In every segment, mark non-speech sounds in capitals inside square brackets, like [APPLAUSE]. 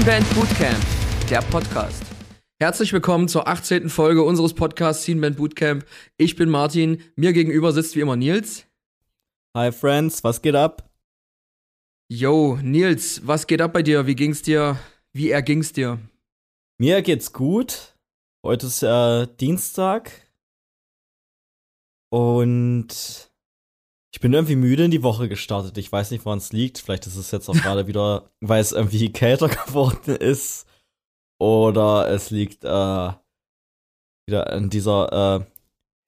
Teen Band Bootcamp, der Podcast. Herzlich willkommen zur 18. Folge unseres Podcasts Teen Band Bootcamp. Ich bin Martin, mir gegenüber sitzt wie immer Nils. Hi Friends, was geht ab? Yo, Nils, was geht ab bei dir? Wie ging's dir? Wie erging's dir? Mir geht's gut. Heute ist äh, Dienstag. Und ich bin irgendwie müde in die Woche gestartet. Ich weiß nicht, woran es liegt. Vielleicht ist es jetzt auch gerade wieder, [LAUGHS] weil es irgendwie kälter geworden ist. Oder es liegt äh, wieder an dieser äh,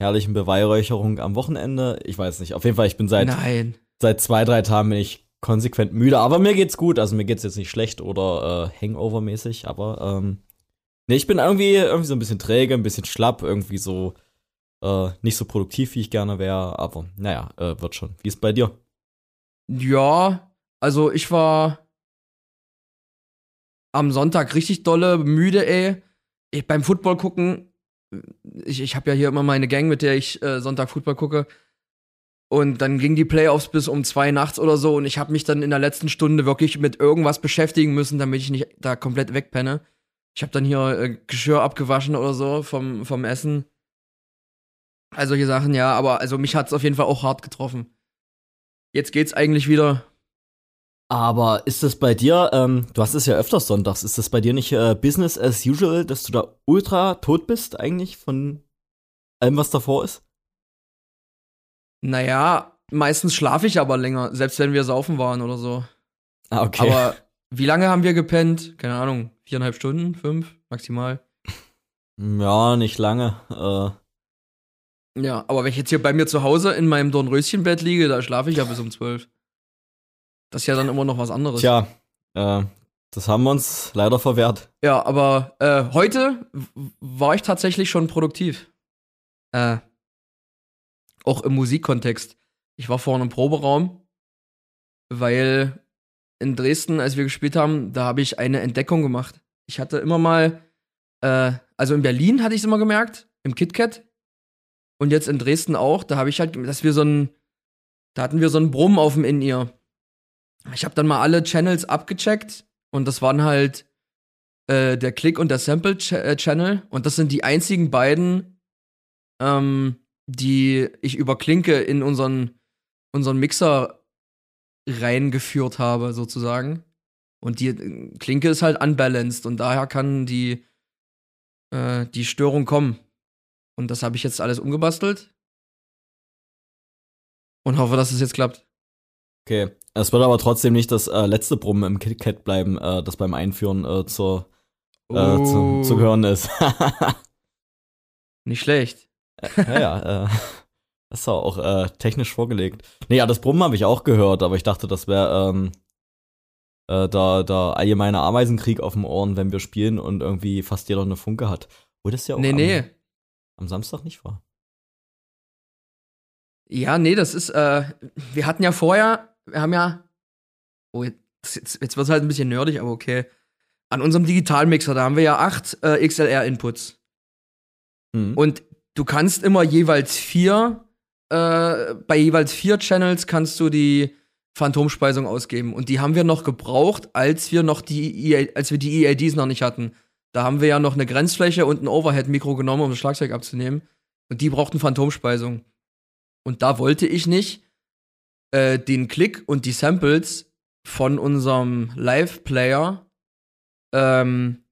herrlichen Beweihräucherung am Wochenende. Ich weiß nicht. Auf jeden Fall, ich bin seit, Nein. seit zwei, drei Tagen bin ich konsequent müde. Aber mir geht's gut. Also mir geht's jetzt nicht schlecht oder äh, Hangover-mäßig. Aber ähm, nee, ich bin irgendwie, irgendwie so ein bisschen träge, ein bisschen schlapp, irgendwie so äh, nicht so produktiv, wie ich gerne wäre, aber naja, äh, wird schon. Wie ist bei dir? Ja, also ich war am Sonntag richtig dolle, müde, ey. Ich, beim Football gucken, ich, ich habe ja hier immer meine Gang, mit der ich äh, Sonntag Football gucke. Und dann ging die Playoffs bis um zwei nachts oder so und ich habe mich dann in der letzten Stunde wirklich mit irgendwas beschäftigen müssen, damit ich nicht da komplett wegpenne. Ich habe dann hier äh, Geschirr abgewaschen oder so vom, vom Essen. Also solche Sachen, ja, aber also mich hat's auf jeden Fall auch hart getroffen. Jetzt geht's eigentlich wieder. Aber ist das bei dir, ähm, du hast es ja öfters sonntags, ist das bei dir nicht äh, Business as usual, dass du da ultra tot bist eigentlich von allem, was davor ist? Naja, meistens schlafe ich aber länger, selbst wenn wir saufen waren oder so. Ah, okay. Aber wie lange haben wir gepennt? Keine Ahnung, viereinhalb Stunden, fünf maximal. [LAUGHS] ja, nicht lange. Äh, Ja, aber wenn ich jetzt hier bei mir zu Hause in meinem Dornröschenbett liege, da schlafe ich ja bis um zwölf. Das ist ja dann immer noch was anderes. tja, äh, das haben wir uns leider verwehrt. Ja, aber äh, heute war ich tatsächlich schon produktiv. Äh, auch im Musikkontext. Ich war vorhin im Proberaum, weil in Dresden, als wir gespielt haben, da habe ich eine Entdeckung gemacht. Ich hatte immer mal, äh, also in Berlin hatte ich es immer gemerkt, im KitKat. Und jetzt in Dresden auch, da habe ich halt, dass wir so ein, da hatten wir so einen Brumm auf dem In-Ear. Ich habe dann mal alle Channels abgecheckt und das waren halt äh, der Click und der Sample Ch äh, Channel und das sind die einzigen beiden, ähm, die ich über Klinke in unseren, unseren Mixer reingeführt habe, sozusagen. Und die Klinke ist halt unbalanced und daher kann die, äh, die Störung kommen. Und das habe ich jetzt alles umgebastelt. Und hoffe, dass es jetzt klappt. Okay. Es wird aber trotzdem nicht das äh, letzte Brummen im KitKat bleiben, äh, das beim Einführen äh, zur, äh, zu, zu hören ist. [LAUGHS] Nicht schlecht. ja, ja, äh, [LAUGHS] das ist auch äh, technisch vorgelegt. Nee, ja, das Brummen habe ich auch gehört, aber ich dachte, das wäre ähm, äh, da, da allgemeine Ameisenkrieg auf dem Ohren, wenn wir spielen und irgendwie fast jeder eine Funke hat. Wo das ja auch Nee, am, nee. Am Samstag nicht war. Ja, nee, das ist, äh, wir hatten ja vorher, wir haben ja, oh, jetzt, jetzt, wird es halt ein bisschen nerdig, aber okay. An unserem Digitalmixer, da haben wir ja acht äh, XLR-Inputs. Hm. Und du kannst immer jeweils vier, äh, bei jeweils vier Channels kannst du die Phantomspeisung ausgeben. Und die haben wir noch gebraucht, als wir noch die, EA, als wir die EADs noch nicht hatten. Da haben wir ja noch eine Grenzfläche und ein Overhead-Mikro genommen, um das Schlagzeug abzunehmen. Und die brauchten Phantomspeisung. Und da wollte ich nicht äh, den Klick und die Samples von unserem Live-Player ähm,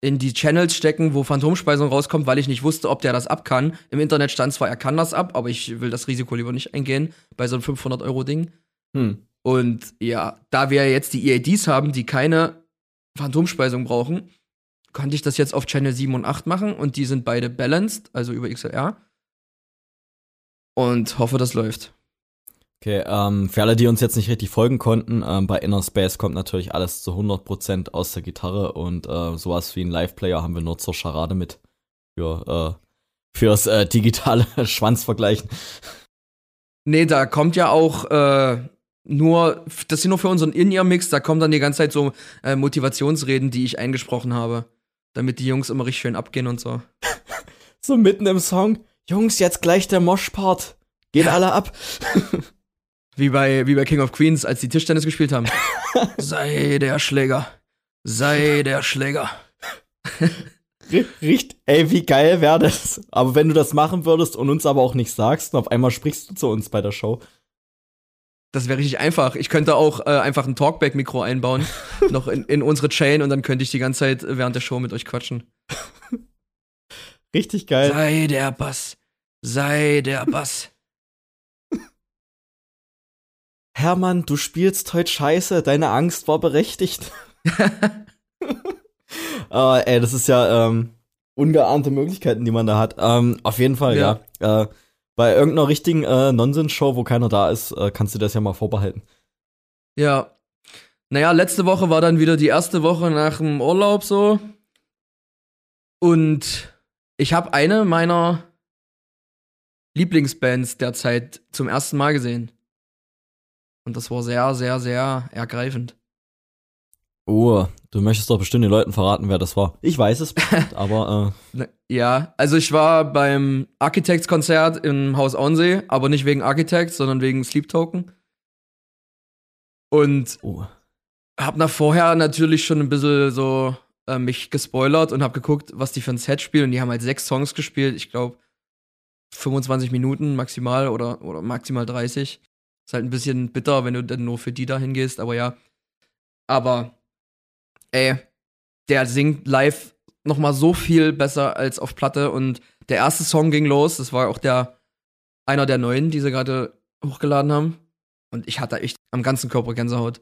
in die Channels stecken, wo Phantomspeisung rauskommt, weil ich nicht wusste, ob der das ab kann. Im Internet stand zwar, er kann das ab, aber ich will das Risiko lieber nicht eingehen bei so einem 500-Euro-Ding. Hm. Und ja, da wir jetzt die EADs haben, die keine Phantomspeisung brauchen, konnte ich das jetzt auf Channel 7 und 8 machen und die sind beide balanced, also über XLR. Und hoffe, das läuft. Okay, ähm, für alle, die uns jetzt nicht richtig folgen konnten, ähm, bei Inner Space kommt natürlich alles zu 100% aus der Gitarre und äh, sowas wie ein Live-Player haben wir nur zur Charade mit. Für, äh, fürs äh, digitale [LAUGHS] Schwanzvergleichen. Nee, da kommt ja auch äh, nur, das ist nur für unseren In-Ear-Mix, da kommen dann die ganze Zeit so äh, Motivationsreden, die ich eingesprochen habe. Damit die Jungs immer richtig schön abgehen und so. [LAUGHS] So mitten im Song. Jungs, jetzt gleich der Mosh-Part. Gehen alle ab. [LAUGHS] Wie bei, wie bei King of Queens, als die Tischtennis gespielt haben. [LAUGHS] Sei der Schläger. sei der Schläger. Richtig, ey, wie geil wäre das? Aber wenn du das machen würdest und uns aber auch nicht sagst und auf einmal sprichst du zu uns bei der Show. Das wäre richtig einfach. Ich könnte auch äh, einfach ein Talkback-Mikro einbauen, [LAUGHS] noch in, in unsere Chain und dann könnte ich die ganze Zeit während der Show mit euch quatschen. Richtig geil. Sei der Bass. Sei der [LAUGHS] Bass. Hermann, du spielst heute scheiße, deine Angst war berechtigt. uh, [LAUGHS] ey, das ist ja ähm, ungeahnte Möglichkeiten, die man da hat. Ähm, auf jeden Fall, ja. ja. Äh, bei irgendeiner richtigen äh, Nonsens-Show, wo keiner da ist, äh, kannst du das ja mal vorbehalten. Ja. Naja, letzte Woche war dann wieder die erste Woche nach dem Urlaub so. Und ich habe eine meiner Lieblingsbands derzeit zum ersten Mal gesehen. Und das war sehr, sehr, sehr ergreifend. Oh, du möchtest doch bestimmt den Leuten verraten, wer das war. Ich weiß es, [LAUGHS] aber. Äh. Ja, also ich war beim Architects-Konzert im Haus Auensee, aber nicht wegen Architects, sondern wegen Sleep Token. Und oh. hab nach vorher natürlich schon ein bisschen so äh, mich gespoilert und hab geguckt, was die für ein Set spielen. Und die haben halt sechs Songs gespielt, ich glaube 25 Minuten maximal oder, oder maximal 30. Ist halt ein bisschen bitter, wenn du dann nur für die da hingehst, aber ja. Aber ey, der singt live noch mal so viel besser als auf Platte und der erste Song ging los, das war auch der einer der neuen, die sie gerade hochgeladen haben und ich hatte echt am ganzen Körper Gänsehaut.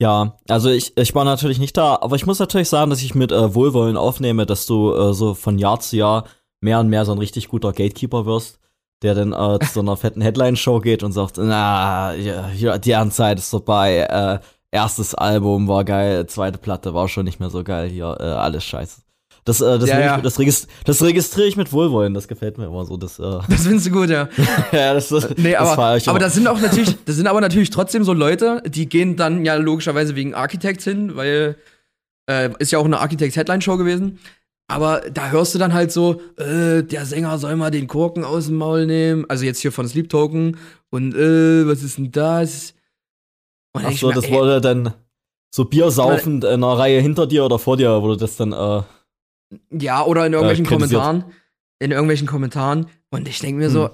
Ja, also ich, ich war natürlich nicht da, aber ich muss natürlich sagen, dass ich mit äh, Wohlwollen aufnehme, dass du äh, so von Jahr zu Jahr mehr und mehr so ein richtig guter Gatekeeper wirst, der dann äh, zu so einer [LAUGHS] fetten Headline-Show geht und sagt, na, ja, die Anzeit ist vorbei, äh, erstes Album war geil, zweite Platte war schon nicht mehr so geil, hier äh, alles scheiße. Das, äh, das, ja, ja. Ich, das, regist das registriere ich mit Wohlwollen, das gefällt mir immer so. Das, äh [LAUGHS] das findest du gut, ja. [LAUGHS] ja, das, das, nee, aber, das aber das sind auch natürlich, das sind aber natürlich trotzdem so Leute, die gehen dann ja logischerweise wegen Architects hin, weil äh, ist ja auch eine Architects-Headline-Show gewesen. Aber da hörst du dann halt so, äh, der Sänger soll mal den Korken aus dem Maul nehmen. Also jetzt hier von Sleep Token. Und äh, was ist denn das? Und Ach so, mir, das ey, wurde dann so Bier saufend in einer Reihe hinter dir oder vor dir wurde das dann äh, Ja, oder in irgendwelchen äh, Kommentaren. In irgendwelchen Kommentaren. Und ich denke mir hm. so,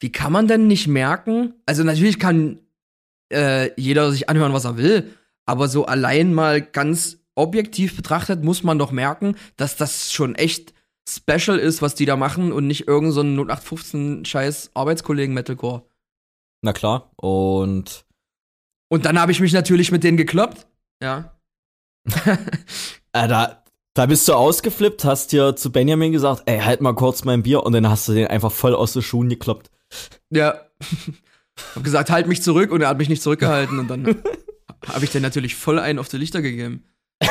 wie kann man denn nicht merken? Also natürlich kann äh, jeder sich anhören, was er will, aber so allein mal ganz objektiv betrachtet muss man doch merken, dass das schon echt special ist, was die da machen und nicht irgend so ein 0815 scheiß Arbeitskollegen Metalcore. Na klar. Und. Und dann habe ich mich natürlich mit denen gekloppt. Ja. äh, da, da bist du ausgeflippt, hast dir zu Benjamin gesagt, ey, halt mal kurz mein Bier und dann hast du den einfach voll aus den Schuhen gekloppt. Ja. [LAUGHS] hab gesagt, halt mich zurück und er hat mich nicht zurückgehalten und dann [LAUGHS] habe ich dir natürlich voll einen auf die Lichter gegeben. [LAUGHS]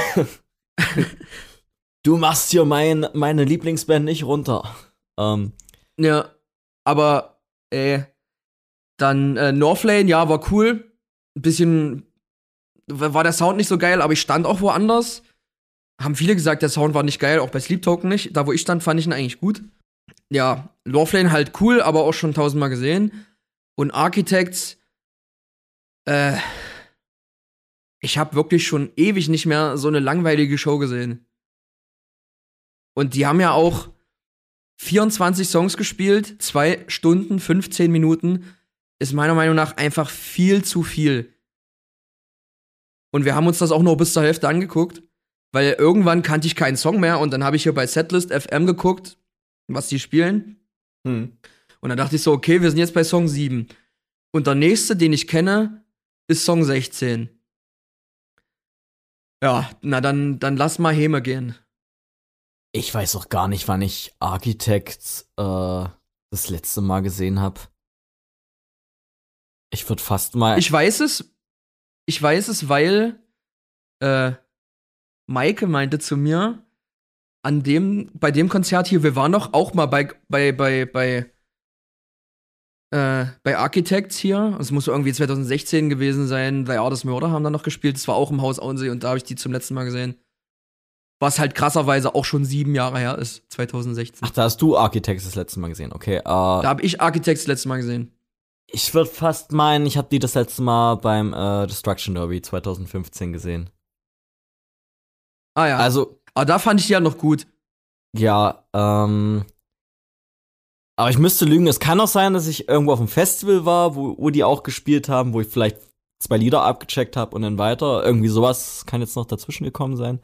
du machst hier mein, meine Lieblingsband nicht runter. Ähm. Ja, aber ey, dann äh, Northlane, ja, war cool. Ein bisschen war der Sound nicht so geil, aber ich stand auch woanders. Haben viele gesagt, der Sound war nicht geil, auch bei Sleep Token nicht. Da, wo ich stand, fand ich ihn eigentlich gut. Ja, Northlane halt cool, aber auch schon tausendmal gesehen. Und Architects, äh, ich habe wirklich schon ewig nicht mehr so eine langweilige Show gesehen. Und die haben ja auch 24 Songs gespielt, zwei Stunden, 15 Minuten ist meiner Meinung nach einfach viel zu viel. Und wir haben uns das auch nur bis zur Hälfte angeguckt, weil irgendwann kannte ich keinen Song mehr und dann habe ich hier bei Setlist FM geguckt, was die spielen. Hm. Und dann dachte ich so, okay, wir sind jetzt bei Song 7. Und der nächste, den ich kenne, ist Song 16. Ja, na dann, dann lass mal Heme gehen. Ich weiß auch gar nicht, wann ich Architects äh, das letzte Mal gesehen habe. Ich würde fast mal. Ich weiß es. Ich weiß es, weil äh, Maike meinte zu mir, an dem, bei dem Konzert hier, wir waren doch auch mal bei, bei, bei, bei, äh, bei Architects hier. Es muss irgendwie 2016 gewesen sein. The Artist Murder haben da noch gespielt. Das war auch im Haus Auensee und da habe ich die zum letzten Mal gesehen. Was halt krasserweise auch schon sieben Jahre her ist, 2016. Ach, da hast du Architects das letzte Mal gesehen, okay. Uh, da habe ich Architects das letzte Mal gesehen. Ich würde fast meinen, ich habe die das letzte Mal beim äh, Destruction Derby 2015 gesehen. Ah ja. Also, Aber da fand ich die ja noch gut. ja, ähm. Aber ich müsste lügen, es kann auch sein, dass ich irgendwo auf einem Festival war, wo, wo die auch gespielt haben, wo ich vielleicht zwei Lieder abgecheckt habe und dann weiter. Irgendwie sowas kann jetzt noch dazwischen gekommen sein.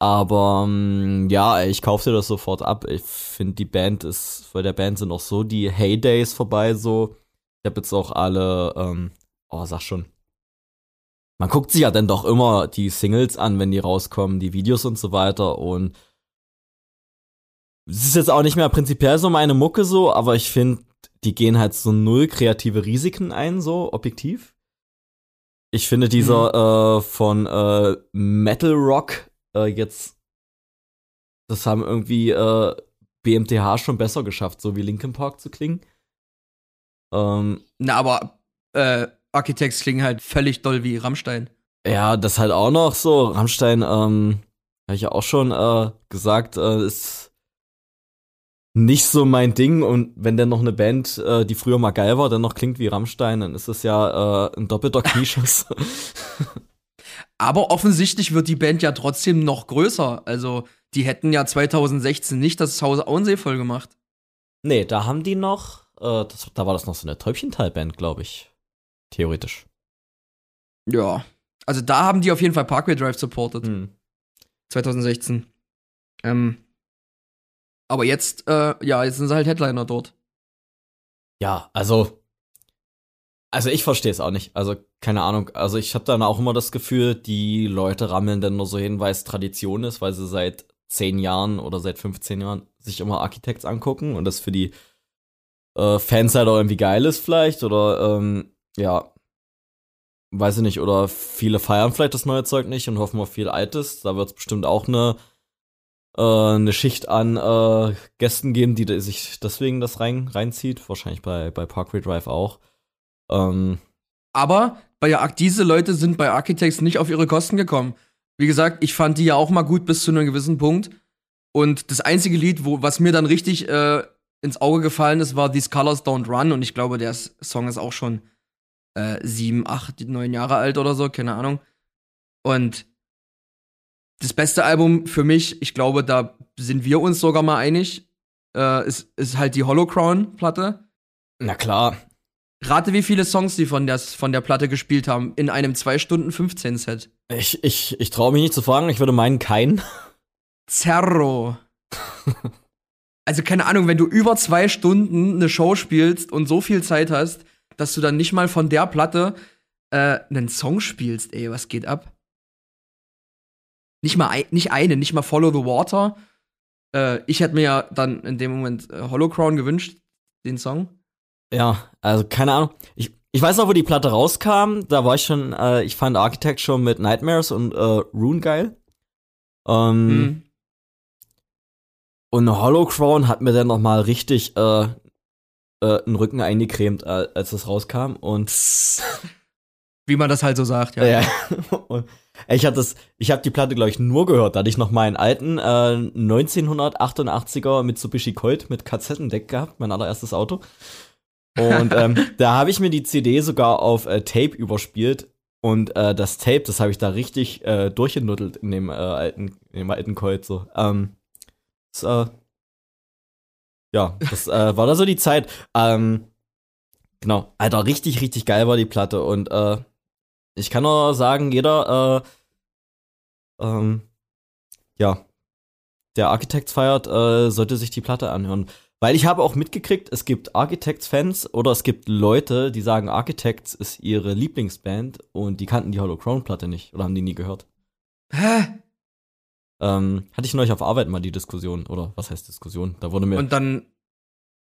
Aber ähm, ja, ich kaufte das sofort ab. Ich finde, die Band ist, bei der Band sind auch so die Heydays vorbei, so. Ich habe jetzt auch alle, ähm, oh, sag schon. Man guckt sich ja dann doch immer die Singles an, wenn die rauskommen, die Videos und so weiter. Und es ist jetzt auch nicht mehr prinzipiell so meine Mucke so, aber ich finde, die gehen halt so null kreative Risiken ein, so objektiv. Ich finde dieser äh, von äh, Metal Rock äh, jetzt, das haben irgendwie äh, BMTH schon besser geschafft, so wie Linkin Park zu klingen. Ähm, Na, aber äh, Architects klingen halt völlig doll wie Rammstein. ja, das halt auch noch so. Rammstein, ähm, habe ich ja auch schon äh, gesagt, äh, ist nicht so mein Ding. Und wenn dann noch eine Band, äh, die früher mal geil war, dann noch klingt wie Rammstein, dann ist das ja äh, ein doppelter Knieschuss. [LAUGHS] [LAUGHS] Aber offensichtlich wird die Band ja trotzdem noch größer. Also, die hätten ja 2016 nicht das Haus Auensee voll gemacht. nee, da haben die noch, äh, das, da war das noch so eine Täubchental-Band, glaube ich. Theoretisch. Ja. Also, da haben die auf jeden Fall Parkway Drive supported. Hm. 2016. Ähm. Aber jetzt, äh, ja, jetzt sind sie halt Headliner dort. Ja, also. Also ich verstehe es auch nicht. Also keine Ahnung. Also ich habe dann auch immer das Gefühl, die Leute rammeln dann nur so hin, weil es Tradition ist, weil sie seit zehn Jahren oder seit 15 Jahren sich immer Architects angucken und das für die äh, Fans halt auch irgendwie geil ist vielleicht oder ähm, ja, weiß ich nicht. Oder viele feiern vielleicht das neue Zeug nicht und hoffen auf viel Altes. Da wird es bestimmt auch eine äh, eine Schicht an äh, Gästen geben, die sich deswegen das rein, reinzieht. Wahrscheinlich bei, bei Parkway Drive auch. Ähm, Aber bei diese Leute sind bei Architects nicht auf ihre Kosten gekommen. Wie gesagt, ich fand die ja auch mal gut bis zu einem gewissen Punkt. Und das einzige Lied, wo, was mir dann richtig äh, ins Auge gefallen ist, war These Colors Don't Run. Und ich glaube, der Song ist auch schon äh, sieben, acht, neun Jahre alt oder so, keine Ahnung. Und das beste Album für mich, ich glaube, da sind wir uns sogar mal einig, äh, ist, ist halt die Holocrown-Platte. na klar. Rate, wie viele Songs die von der, von der Platte gespielt haben in einem 2 Stunden 15 Set. Ich, ich, ich traue mich nicht zu fragen, ich würde meinen keinen. Zerro. [LAUGHS] also keine Ahnung, wenn du über zwei Stunden eine Show spielst und so viel Zeit hast, dass du dann nicht mal von der Platte äh, einen Song spielst, ey, was geht ab? Nicht mal ein, nicht eine, nicht mal Follow the Water. Äh, ich hätte mir ja dann in dem Moment äh, Holocrown gewünscht, den Song. Ja, also keine Ahnung. Ich, ich weiß noch, wo die Platte rauskam. Da war ich schon, äh, ich fand Architect schon mit Nightmares und äh, Rune geil. Ähm, Mhm. Und Holocrown hat mir dann noch mal richtig äh, äh, einen Rücken eingecremt, als das rauskam. Und [LAUGHS] Wie man das halt so sagt, ja. Ja. [LAUGHS] Und ich habe das, ich habe die Platte glaube ich nur gehört, da hatte ich noch meinen alten äh, 1988er Mitsubishi Colt mit Kassettendeck gehabt, mein allererstes Auto. Und ähm, [LAUGHS] da habe ich mir die CD sogar auf äh, Tape überspielt und äh, das Tape, das habe ich da richtig äh, durchgenuddelt in dem äh, alten, in dem alten Colt so. Ähm, das, äh, ja, das äh, war da so die Zeit. Ähm, genau, Alter, richtig, richtig geil war die Platte und äh, ich kann nur sagen, jeder, äh, ähm, ja, der Architects feiert, äh, sollte sich die Platte anhören. Weil ich habe auch mitgekriegt, es gibt Architects-Fans oder es gibt Leute, die sagen, Architects ist ihre Lieblingsband und die kannten die Hollow Crown-Platte nicht oder haben die nie gehört. Hä? Ähm, hatte ich neulich auf Arbeit mal die Diskussion, oder was heißt Diskussion? Da wurde mir. Und dann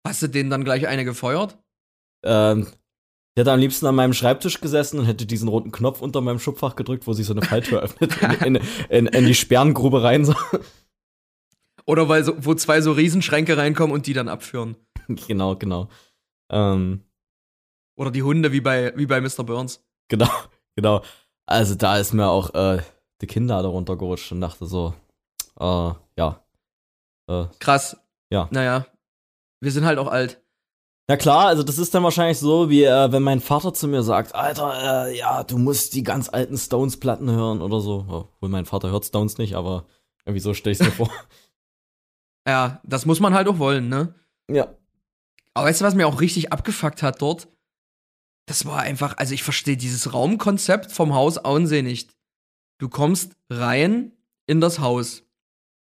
hast du denen dann gleich eine gefeuert? Ähm, ich hätte am liebsten an meinem Schreibtisch gesessen und hätte diesen roten Knopf unter meinem Schubfach gedrückt, wo sich so eine Falltür [LAUGHS] öffnet, in, in, in, in die Sperrengrube rein. So. Oder weil so, wo zwei so Riesenschränke reinkommen und die dann abführen. [LAUGHS] genau, genau. Ähm, Oder die Hunde wie bei, wie bei Mr. Burns. genau, [LAUGHS] genau. Also da ist mir auch äh, die Kinder da runtergerutscht und dachte so, äh, ja. Äh, Krass. Ja. Naja. Wir sind halt auch alt. Na klar, also das ist dann wahrscheinlich so, wie äh, wenn mein Vater zu mir sagt, Alter, äh, ja, du musst die ganz alten Stones-Platten hören oder so. Obwohl mein Vater hört Stones nicht, aber irgendwie so stelle ich mir [LAUGHS] vor. Ja, das muss man halt auch wollen, ne? Ja. Aber weißt du, was mir auch richtig abgefuckt hat dort? Das war einfach, also ich verstehe dieses Raumkonzept vom Haus Auensee nicht. Du kommst rein in das Haus.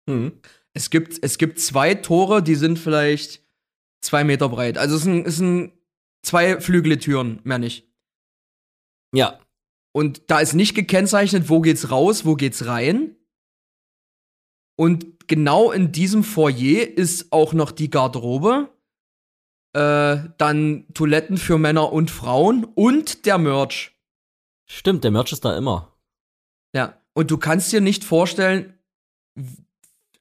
Mhm. Es gibt, es gibt zwei Tore, die sind vielleicht zwei Meter breit. Also es sind, es sind zwei Flügeltüren, mehr nicht. Ja. Und da ist nicht gekennzeichnet, wo geht's raus, wo geht's rein. Und genau in diesem Foyer ist auch noch die Garderobe, äh, dann Toiletten für Männer und Frauen und der Merch. Stimmt, der Merch ist da immer. Und du kannst dir nicht vorstellen,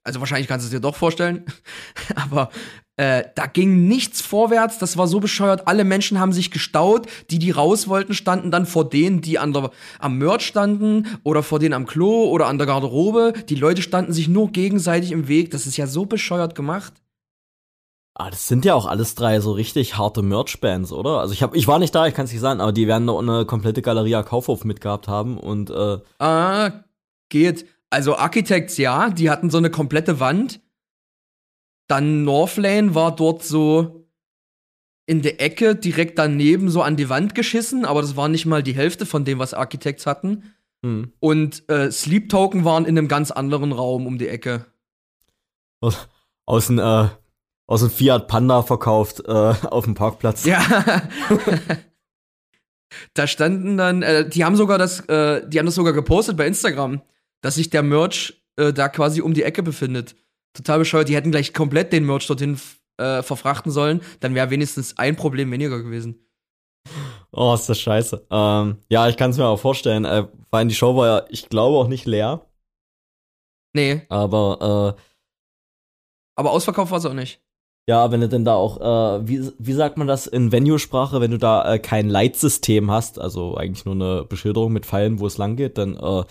also wahrscheinlich kannst du es dir doch vorstellen, [LAUGHS] aber äh, da ging nichts vorwärts, das war so bescheuert. Alle Menschen haben sich gestaut, die, die raus wollten, standen dann vor denen, die an der, am Merch standen oder vor denen am Klo oder an der Garderobe. Die Leute standen sich nur gegenseitig im Weg. Das ist ja so bescheuert gemacht. Ah, das sind ja auch alles drei so richtig harte Merch-Bands, oder? Also ich hab, ich war nicht da, ich kann es nicht sagen, aber die werden da eine komplette Galeria Kaufhof mitgehabt haben und äh Ah, geht. Also Architects, ja, die hatten so eine komplette Wand. Dann Northlane war dort so in der Ecke direkt daneben so an die Wand geschissen, aber das war nicht mal die Hälfte von dem, was Architects hatten. hm. Und äh, Sleep Token waren in einem ganz anderen Raum um die Ecke. [LAUGHS] aus, aus dem äh, aus dem Fiat Panda verkauft äh, [LAUGHS] auf dem Parkplatz. Ja. da standen dann, äh, die haben sogar das, äh, die haben das sogar gepostet bei Instagram, dass sich der Merch äh, da quasi um die Ecke befindet. Total bescheuert. Die hätten gleich komplett den Merch dorthin äh, verfrachten sollen. Dann wäre wenigstens ein Problem weniger gewesen. Oh, ist das scheiße. Ähm, ja, ich kann es mir auch vorstellen. Äh, vor allem die Show war ja, ich glaube, auch nicht leer. Nee, Aber äh, aber ausverkauft war es auch nicht. Ja, wenn du denn da auch, äh, wie, wie sagt man das in Venue-Sprache, wenn du da äh, kein Leitsystem hast, also eigentlich nur eine Beschilderung mit Pfeilen, wo es lang geht, dann äh,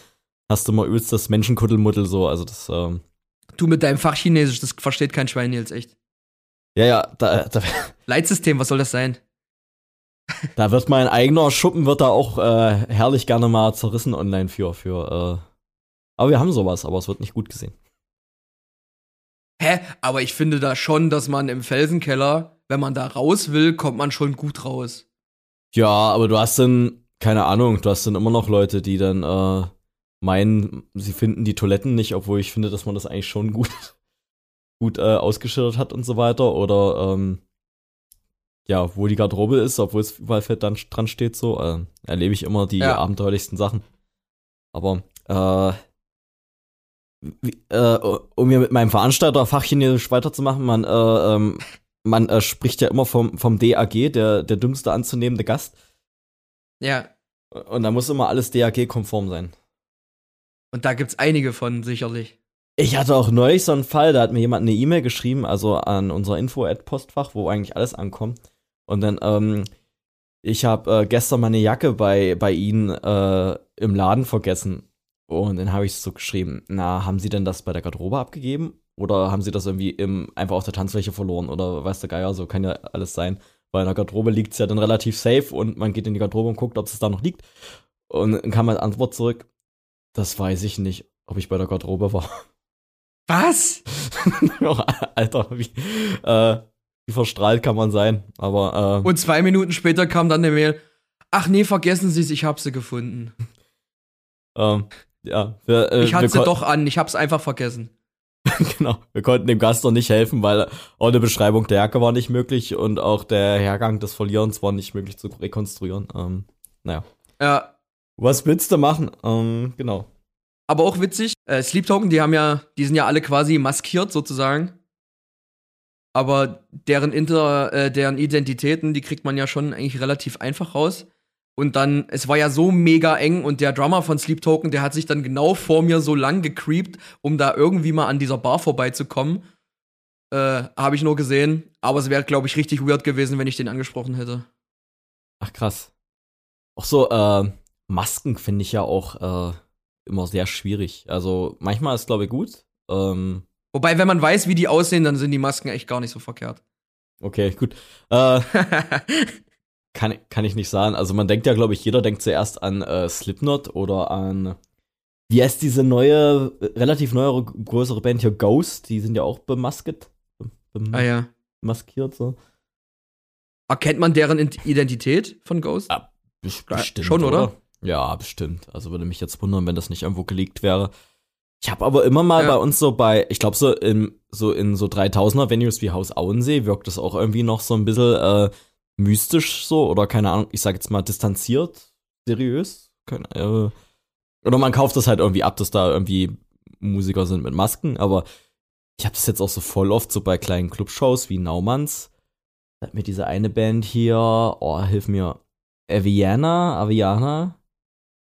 hast du mal übelst das Menschenkuddelmuddel so. Also das, ähm, Du mit deinem Fachchinesisch, das versteht kein Schwein jetzt echt. ja, ja, da, da, [LAUGHS] Leitsystem, was soll das sein? da wird mein eigener Schuppen wird da auch äh, herrlich gerne mal zerrissen online für, für, äh, aber wir haben sowas, aber es wird nicht gut gesehen. Hä? Aber ich finde da schon, dass man im Felsenkeller, wenn man da raus will, kommt man schon gut raus. Ja, aber du hast dann, keine Ahnung, du hast dann immer noch Leute, die dann äh, meinen, sie finden die Toiletten nicht, obwohl ich finde, dass man das eigentlich schon gut, [LAUGHS] gut äh, ausgeschildert hat und so weiter. Oder ähm, ja, wo die Garderobe ist, obwohl es überall fett dann dran steht, so, äh, erlebe ich immer die Ja. abenteuerlichsten Sachen. Aber äh, wie, äh, um mir mit meinem Veranstalter Fachchinesisch weiterzumachen, man, äh, ähm, man äh, spricht ja immer vom, vom DAG, der, der dümmste anzunehmende Gast. Ja. Und da muss immer alles DAG-konform sein. Und da gibt's einige von, sicherlich. Ich hatte auch neulich so einen Fall, da hat mir jemand eine E-Mail geschrieben, also an unser Info-Postfach, wo eigentlich alles ankommt. Und dann, ähm, ich habe äh, gestern meine Jacke bei, bei Ihnen äh, im Laden vergessen. Und dann habe ich so geschrieben, na, haben Sie denn das bei der Garderobe abgegeben? Oder haben Sie das irgendwie im, einfach auf der Tanzfläche verloren? Oder weiß der Geier, so kann ja alles sein. Weil in der Garderobe liegt es ja dann relativ safe und man geht in die Garderobe und guckt, ob es da noch liegt. Und dann kam meine Antwort zurück, das weiß ich nicht, ob ich bei der Garderobe war. Was? [LAUGHS] Alter, wie, äh, wie verstrahlt kann man sein? Aber, äh, Und zwei Minuten später kam dann eine Mail. Ach nee, vergessen Sie es, ich hab sie gefunden. ähm, ja, wir, äh, Ich hatte sie doch an, ich hab's einfach vergessen. [LAUGHS] genau, wir konnten dem Gast noch nicht helfen, weil auch eine Beschreibung der Jacke war nicht möglich und auch der Hergang des Verlierens war nicht möglich zu rekonstruieren. Ähm, naja. Ja, Was willst du machen? Ähm, genau. aber auch witzig. Äh, Sleep Token, die haben ja, die sind ja alle quasi maskiert sozusagen. Aber deren Inter, äh, deren Identitäten, die kriegt man ja schon eigentlich relativ einfach raus. Und dann, es war ja so mega eng und der Drummer von Sleep Token, der hat sich dann genau vor mir so lang gecreept, um da irgendwie mal an dieser Bar vorbeizukommen. Äh, habe ich nur gesehen. Aber es wäre, glaube ich, richtig weird gewesen, wenn ich den angesprochen hätte. Ach, krass. Auch so, äh, Masken finde ich ja auch äh, immer sehr schwierig. Also, manchmal ist, glaube ich, gut. Ähm, Wobei, wenn man weiß, wie die aussehen, dann sind die Masken echt gar nicht so verkehrt. okay, gut. Äh, [LAUGHS] kann, kann ich nicht sagen. Also man denkt ja, glaube ich, jeder denkt zuerst an äh, Slipknot oder an wie heißt diese neue, relativ neuere, größere Band hier, Ghost? Die sind ja auch bemasket. ah ja. Maskiert so. Erkennt man deren Identität von Ghost? Ja, bestimmt. Schon, oder? oder? Ja, bestimmt. Also würde mich jetzt wundern, wenn das nicht irgendwo geleakt wäre. Ich habe aber immer mal ja. bei uns so bei, ich glaube so in so in so 3000er Venues wie Haus Auensee wirkt das auch irgendwie noch so ein bisschen äh, mystisch so oder keine Ahnung, ich sag jetzt mal distanziert, seriös. Keine, äh, oder man kauft das halt irgendwie ab, dass da irgendwie Musiker sind mit Masken, aber ich habe das jetzt auch so voll oft so bei kleinen Clubshows wie Naumanns. Da hat mir diese eine Band hier, oh, hilf mir, Aviana, Aviana,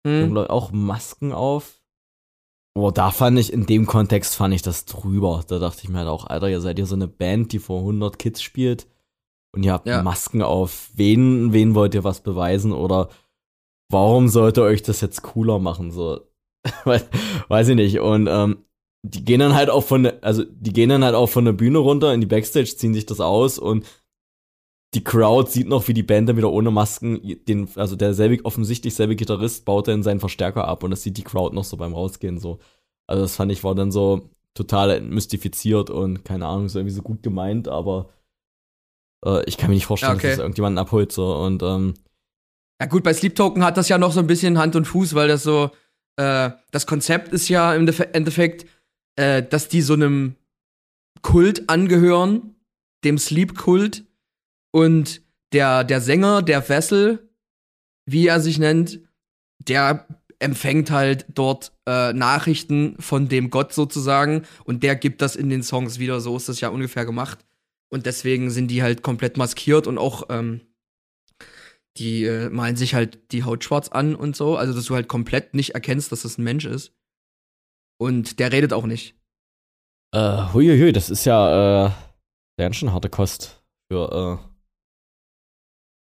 hm. auch Masken auf. Oh, da fand ich, in dem Kontext fand ich das drüber. Da dachte ich mir halt auch, Alter, ihr seid ja so eine Band, die vor 100 Kids spielt und ihr habt ja. Masken auf. Wen, wen wollt ihr was beweisen oder warum sollte euch das jetzt cooler machen? So, [LAUGHS] weiß ich nicht. Und ähm, die gehen dann halt auch von, also die gehen dann halt auch von der Bühne runter in die Backstage, ziehen sich das aus und die Crowd sieht noch, wie die Band dann wieder ohne Masken, den, also der selbe, offensichtlich selbe Gitarrist baut dann seinen Verstärker ab und das sieht die Crowd noch so beim Rausgehen so. Also das fand ich war dann so total mystifiziert und keine Ahnung, so irgendwie so gut gemeint, aber äh, ich kann mir nicht vorstellen, okay. dass das irgendjemanden abholt so und ähm, ja gut, bei Sleep Token hat das ja noch so ein bisschen Hand und Fuß, weil das so, äh, das Konzept ist ja im Endeffekt, äh, dass die so einem Kult angehören, dem Sleep-Kult. Und der, der Sänger, der Vessel, wie er sich nennt, der empfängt halt dort äh, Nachrichten von dem Gott sozusagen und der gibt das in den Songs wieder. So ist das ja ungefähr gemacht. Und deswegen sind die halt komplett maskiert und auch ähm, die äh, malen sich halt die Haut schwarz an und so, also dass du halt komplett nicht erkennst, dass das ein Mensch ist. Und der redet auch nicht. Äh, huiuiui, das ist ja äh, ganz schön harte Kost für, äh,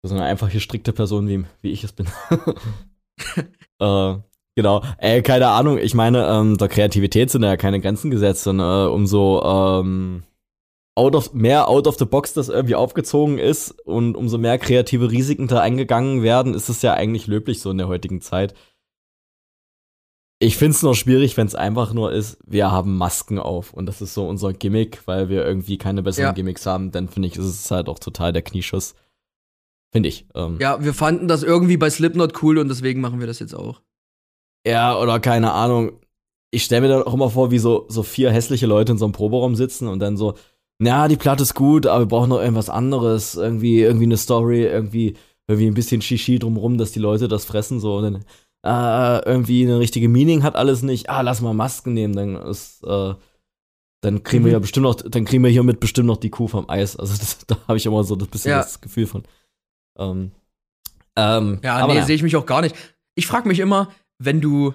für so eine einfach strikte Person, wie, wie ich es bin. [LAUGHS] [LAUGHS] äh, genau. Ey, keine Ahnung, ich meine, ähm, der Kreativität sind ja keine Grenzen gesetzt und äh, umso ähm, out of, mehr out of the box das irgendwie aufgezogen ist und umso mehr kreative Risiken da eingegangen werden, ist es ja eigentlich löblich so in der heutigen Zeit. Ich find's nur schwierig, wenn es einfach nur ist, wir haben Masken auf und das ist so unser Gimmick, weil wir irgendwie keine besseren ja. Gimmicks haben, dann finde ich, ist es halt auch total der Knieschuss. Finde ich. Ähm. Ja, wir fanden das irgendwie bei Slipknot cool und deswegen machen wir das jetzt auch. Ja, oder keine Ahnung. Ich stelle mir dann auch immer vor, wie so, so vier hässliche Leute in so einem Proberaum sitzen und dann so, na, die Platte ist gut, aber wir brauchen noch irgendwas anderes, irgendwie, irgendwie eine Story, irgendwie, irgendwie ein bisschen Shishi drumrum, dass die Leute das fressen, so, und dann, äh, irgendwie eine richtige Meaning hat alles nicht, ah, lass mal Masken nehmen, dann ist, äh, dann kriegen mhm. wir ja bestimmt noch, dann kriegen wir hiermit bestimmt noch die Kuh vom Eis. Also [LAUGHS] das, da habe ich immer so ein bisschen ja. das Gefühl von. Ähm, ähm, ja, nee, sehe ich mich auch gar nicht. Ich frage mich immer, wenn du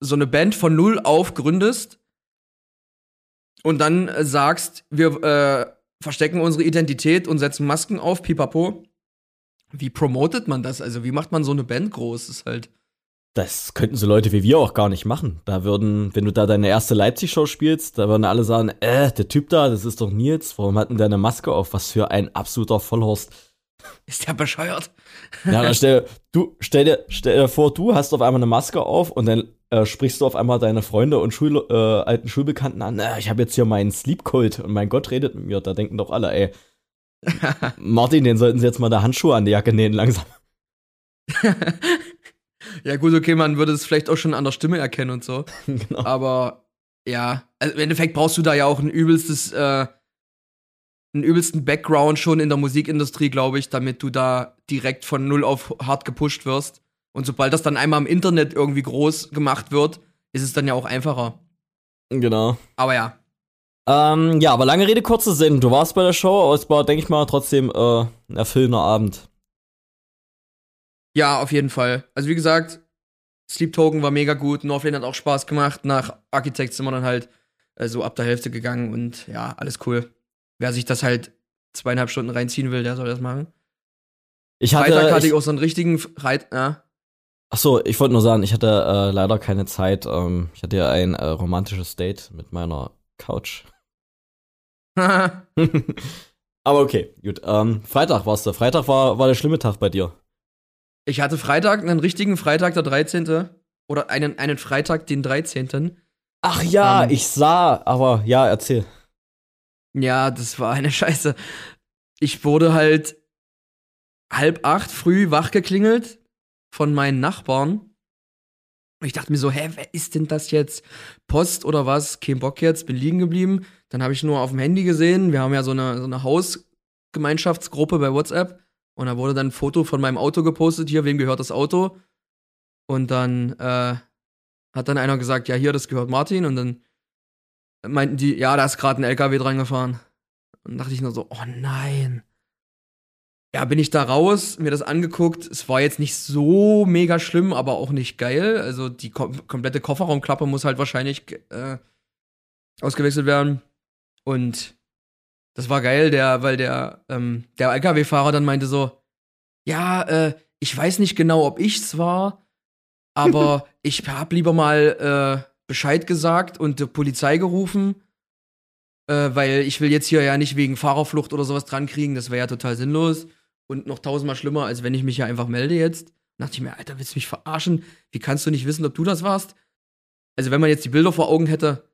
so eine Band von null auf gründest und dann äh, sagst, wir äh, verstecken unsere Identität und setzen Masken auf, pipapo. Wie promotet man das? Also, wie macht man so eine Band groß? Das ist halt. Das könnten so Leute wie wir auch gar nicht machen. Da würden, wenn du da deine erste Leipzig-Show spielst, da würden alle sagen, äh, der Typ da, das ist doch Nils, warum hat denn der eine Maske auf? Was für ein absoluter Vollhorst. Ist der bescheuert? Ja, dann stell, du, stell, dir, stell dir vor, du hast auf einmal eine Maske auf und dann äh, sprichst du auf einmal deine Freunde und Schul äh, alten Schulbekannten an, äh, ich habe jetzt hier meinen Sleep-Kult und mein Gott redet mit mir. Da denken doch alle, ey, [LAUGHS] Martin, den sollten sie jetzt mal da Handschuhe an die Jacke nähen langsam. ja, gut, okay, man würde es vielleicht auch schon an der Stimme erkennen und so. [LAUGHS] genau. Aber ja, also im Endeffekt brauchst du da ja auch ein übelstes, äh, einen übelsten Background schon in der Musikindustrie, glaube ich, damit du da direkt von null auf hart gepusht wirst. Und sobald das dann einmal im Internet irgendwie groß gemacht wird, ist es dann ja auch einfacher. Genau. Aber ja. Ähm, ja, aber lange Rede, kurzer Sinn. Du warst bei der Show, aber es war, denke ich mal, trotzdem äh, ein erfüllender Abend. Ja, auf jeden Fall. Also wie gesagt, Sleep Token war mega gut, Northlane hat auch Spaß gemacht. Nach Architects sind wir dann halt äh, so ab der Hälfte gegangen und ja, alles cool. Wer sich das halt zweieinhalb Stunden reinziehen will, der soll das machen. Ich hatte, Freitag hatte ich, ich auch so einen richtigen Reit, ja. Ach so, ich wollte nur sagen, ich hatte äh, leider keine Zeit. Ähm, ich hatte ja ein äh, romantisches Date mit meiner Couch. [LAUGHS] Aber okay, gut. Ähm, Freitag warst du. Freitag war, war der schlimme Tag bei dir. Ich hatte Freitag, einen richtigen Freitag, der 13. Oder einen, einen Freitag, den 13. Ach ja, Ähm. ich sah, aber ja, erzähl. Ja, das war eine [LAUGHS] Scheiße. Ich wurde halt halb acht früh wach geklingelt von meinen Nachbarn. Ich dachte mir so, hä, wer ist denn das jetzt? Post oder was? Kein Bock jetzt, bin liegen geblieben. Dann habe ich nur auf dem Handy gesehen. Wir haben ja so eine, so eine Hausgemeinschaftsgruppe bei WhatsApp. Und da wurde dann ein Foto von meinem Auto gepostet. Hier, wem gehört das Auto? Und dann äh, hat dann einer gesagt, ja, hier, das gehört Martin. Und dann meinten die, ja, da ist gerade ein LKW dran gefahren. Und dachte ich nur so, oh nein. Ja, bin ich da raus, mir das angeguckt. Es war jetzt nicht so mega schlimm, aber auch nicht geil. Also die kom komplette Kofferraumklappe muss halt wahrscheinlich äh, ausgewechselt werden. Und das war geil, der, weil der, ähm, der LKW-Fahrer dann meinte so, ja, äh, ich weiß nicht genau, ob ich's war, aber [LAUGHS] ich hab lieber mal äh, Bescheid gesagt und die Polizei gerufen, äh, weil ich will jetzt hier ja nicht wegen Fahrerflucht oder sowas dran kriegen, das wäre ja total sinnlos und noch tausendmal schlimmer, als wenn ich mich ja einfach melde jetzt. Da dachte ich mir, Alter, willst du mich verarschen? Wie kannst du nicht wissen, ob du das warst? Also, wenn man jetzt die Bilder vor Augen hätte,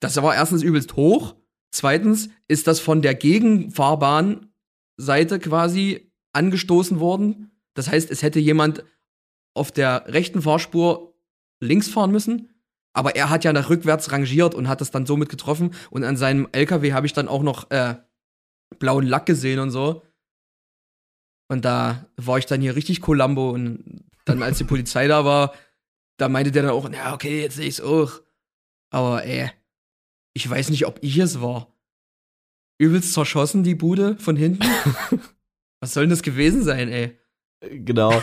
das war erstens übelst hoch. Zweitens ist das von der Gegenfahrbahnseite quasi angestoßen worden. Das heißt, es hätte jemand auf der rechten Fahrspur links fahren müssen. Aber er hat ja nach rückwärts rangiert und hat das dann somit getroffen. Und an seinem LKW habe ich dann auch noch äh, blauen Lack gesehen und so. Und da war ich dann hier richtig Columbo. Und dann, als die Polizei da war, da meinte der dann auch, ja, okay, jetzt sehe ich's auch. Aber ey, ich weiß nicht, ob ich es war. Übelst zerschossen, die Bude von hinten. [LAUGHS] Was soll denn das gewesen sein, ey? Genau.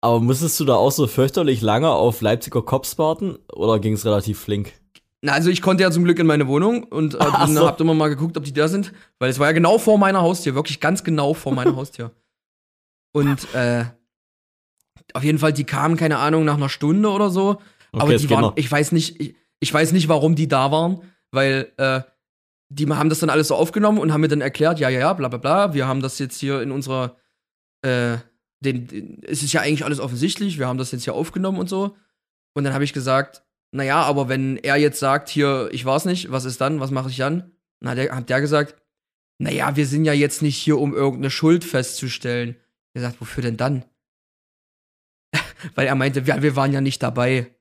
Aber musstest du da auch so fürchterlich lange auf Leipziger Cops warten oder ging es relativ flink? Na, also ich konnte ja zum Glück in meine Wohnung und äh, [LAUGHS] Ach so. hab immer mal geguckt, ob die da sind, weil es war ja genau vor meiner Haustür, wirklich ganz genau vor meiner Haustür. Und äh, auf jeden Fall, die kamen, keine Ahnung, nach einer Stunde oder so. aber es die waren, noch. ich weiß nicht, ich, ich weiß nicht, warum die da waren, weil äh, die haben das dann alles so aufgenommen und haben mir dann erklärt, ja, ja, ja, bla bla bla, wir haben das jetzt hier in unserer, äh, den, es ist ja eigentlich alles offensichtlich, wir haben das jetzt hier aufgenommen und so. Und dann habe ich gesagt, naja, aber wenn er jetzt sagt, hier, ich war's nicht, was ist dann, was mache ich dann? Dann hat der, hat der gesagt, naja, wir sind ja jetzt nicht hier, um irgendeine Schuld festzustellen. Er sagt, wofür denn dann? [LAUGHS] Weil er meinte, wir, wir waren ja nicht dabei.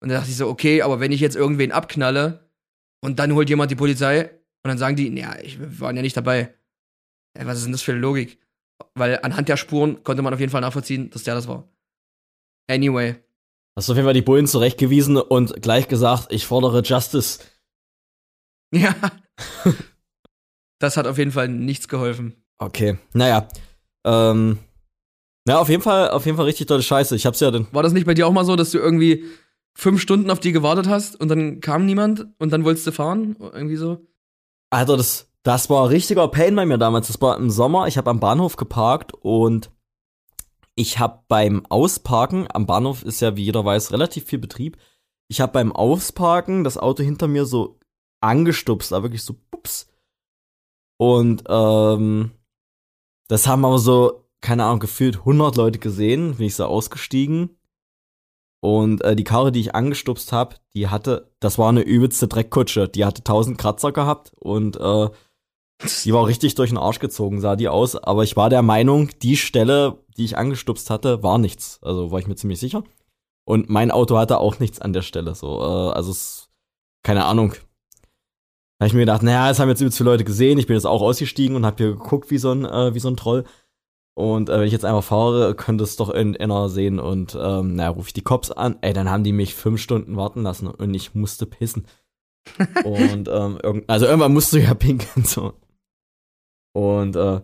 Und da dachte ich so, okay, aber wenn ich jetzt irgendwen abknalle und dann holt jemand die Polizei und dann sagen die, naja, wir waren ja nicht dabei. Ey, was ist denn das für eine Logik? Weil anhand der Spuren konnte man auf jeden Fall nachvollziehen, dass der das war. Anyway. Hast du auf jeden Fall die Bullen zurechtgewiesen und gleich gesagt, ich fordere Justice. [LAUGHS] Ja. das hat auf jeden Fall nichts geholfen. Okay, naja. Ähm, na, auf jeden Fall, auf jeden Fall richtig tolle Scheiße. Ich hab's ja dann. War das nicht bei dir auch mal so, dass du irgendwie fünf Stunden auf die gewartet hast und dann kam niemand und dann wolltest du fahren? Irgendwie so? Alter, das, das war ein richtiger Pain bei mir damals. Das war im Sommer. Ich habe am Bahnhof geparkt und ich habe beim Ausparken, am Bahnhof ist ja, wie jeder weiß, relativ viel Betrieb. Ich habe beim Ausparken das Auto hinter mir so angestupst, da wirklich so pups. Und ähm, das haben aber so, keine Ahnung, gefühlt 100 Leute gesehen, bin ich so ausgestiegen. Und äh, die Karre, die ich angestupst habe, die hatte, das war eine übelste Dreckkutsche. Die hatte 1000 Kratzer gehabt und äh, die war richtig durch den Arsch gezogen, sah die aus. Aber ich war der Meinung, die Stelle, die ich angestupst hatte, war nichts. Also war ich mir ziemlich sicher. Und mein Auto hatte auch nichts an der Stelle. So, äh, also es, keine Ahnung. Da hab ich mir gedacht, naja, es haben jetzt übelst viele Leute gesehen. Ich bin jetzt auch ausgestiegen und hab hier geguckt wie so ein, äh, wie so ein Troll. Und äh, wenn ich jetzt einfach fahre, könnte es doch in, einer sehen. Und ähm, naja, rufe ich die Cops an. Ey, dann haben die mich fünf Stunden warten lassen und ich musste pissen. [LAUGHS] und ähm, also irgendwann musst du ja [LAUGHS] pinkeln. So. Und äh,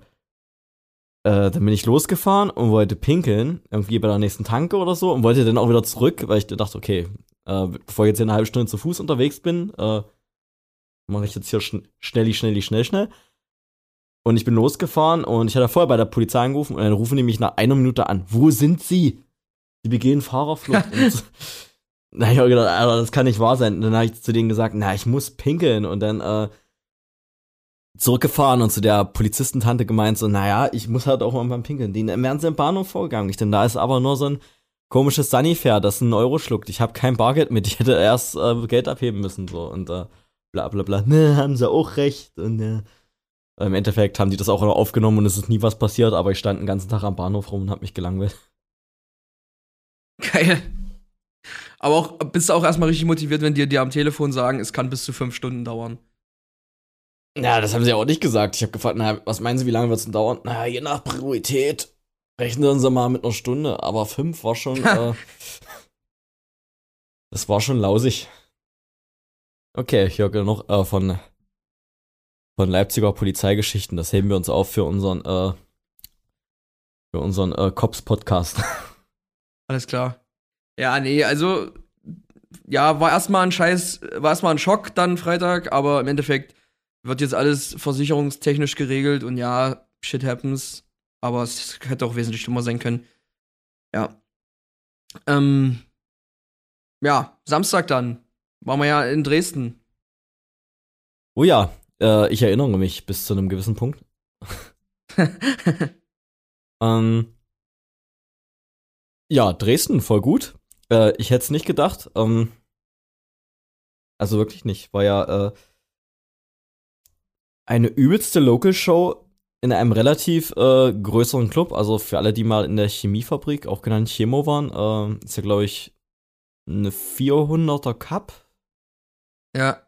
äh, dann bin ich losgefahren und wollte pinkeln, irgendwie bei der nächsten Tanke oder so, und wollte dann auch wieder zurück, weil ich dachte, okay, äh, bevor ich jetzt hier eine halbe Stunde zu Fuß unterwegs bin, äh, mache ich jetzt hier schn schnelli, schnelli, schnell, schnell. Und ich bin losgefahren und ich hatte vorher bei der Polizei angerufen und dann rufen die mich nach einer Minute an. Wo sind sie? Die begehen Fahrerflucht. [LAUGHS] Na, ich hab gedacht, Alter, das kann nicht wahr sein. Und dann habe ich zu denen gesagt, na, ich muss pinkeln. Und dann, äh, zurückgefahren und zu der Polizistentante gemeint, so, naja, ich muss halt auch mal beim Pinkeln. Die wären sie im Bahnhof vorgegangen. Ich denn da ist aber nur so ein komisches Sunnyfair, das einen Euro schluckt. Ich habe kein Bargeld mit. Ich hätte erst äh, Geld abheben müssen, so. Und äh, bla bla bla. Ne, haben sie auch recht. Und äh, im Endeffekt haben die das auch noch aufgenommen und es ist nie was passiert, aber ich stand den ganzen Tag am Bahnhof rum und hab mich gelangweilt. Geil. Aber auch, bist du auch erstmal richtig motiviert, wenn dir die am Telefon sagen, es kann bis zu fünf Stunden dauern? Ja, das haben sie auch nicht gesagt. Ich habe gefragt, na, was meinen Sie, wie lange wird es denn dauern? Na, je nach Priorität. Rechnen Sie mal mit einer Stunde. Aber fünf war schon, [LAUGHS] äh, das war schon lausig. Okay, hier genug äh, von, von Leipziger Polizeigeschichten. Das heben wir uns auf für unseren, äh, für unseren äh, Cops-Podcast. [LAUGHS] Alles klar. Ja, nee, also, ja, war erstmal ein Scheiß, war erstmal ein Schock dann Freitag, aber im Endeffekt wird jetzt alles versicherungstechnisch geregelt und ja, shit happens, aber es hätte auch wesentlich schlimmer sein können. Ja. Ähm, ja, Samstag dann. Waren wir ja in Dresden. Oh ja, äh, ich erinnere mich bis zu einem gewissen Punkt. [LAUGHS] ähm, ja, Dresden, voll gut. Äh, ich hätte es nicht gedacht. Ähm, also wirklich nicht. War ja äh, eine übelste Local Show in einem relativ äh, größeren Club. Also für alle, die mal in der Chemiefabrik, auch genannt Chemo waren, äh, ist ja, glaube ich, eine 400er Cup. Ja.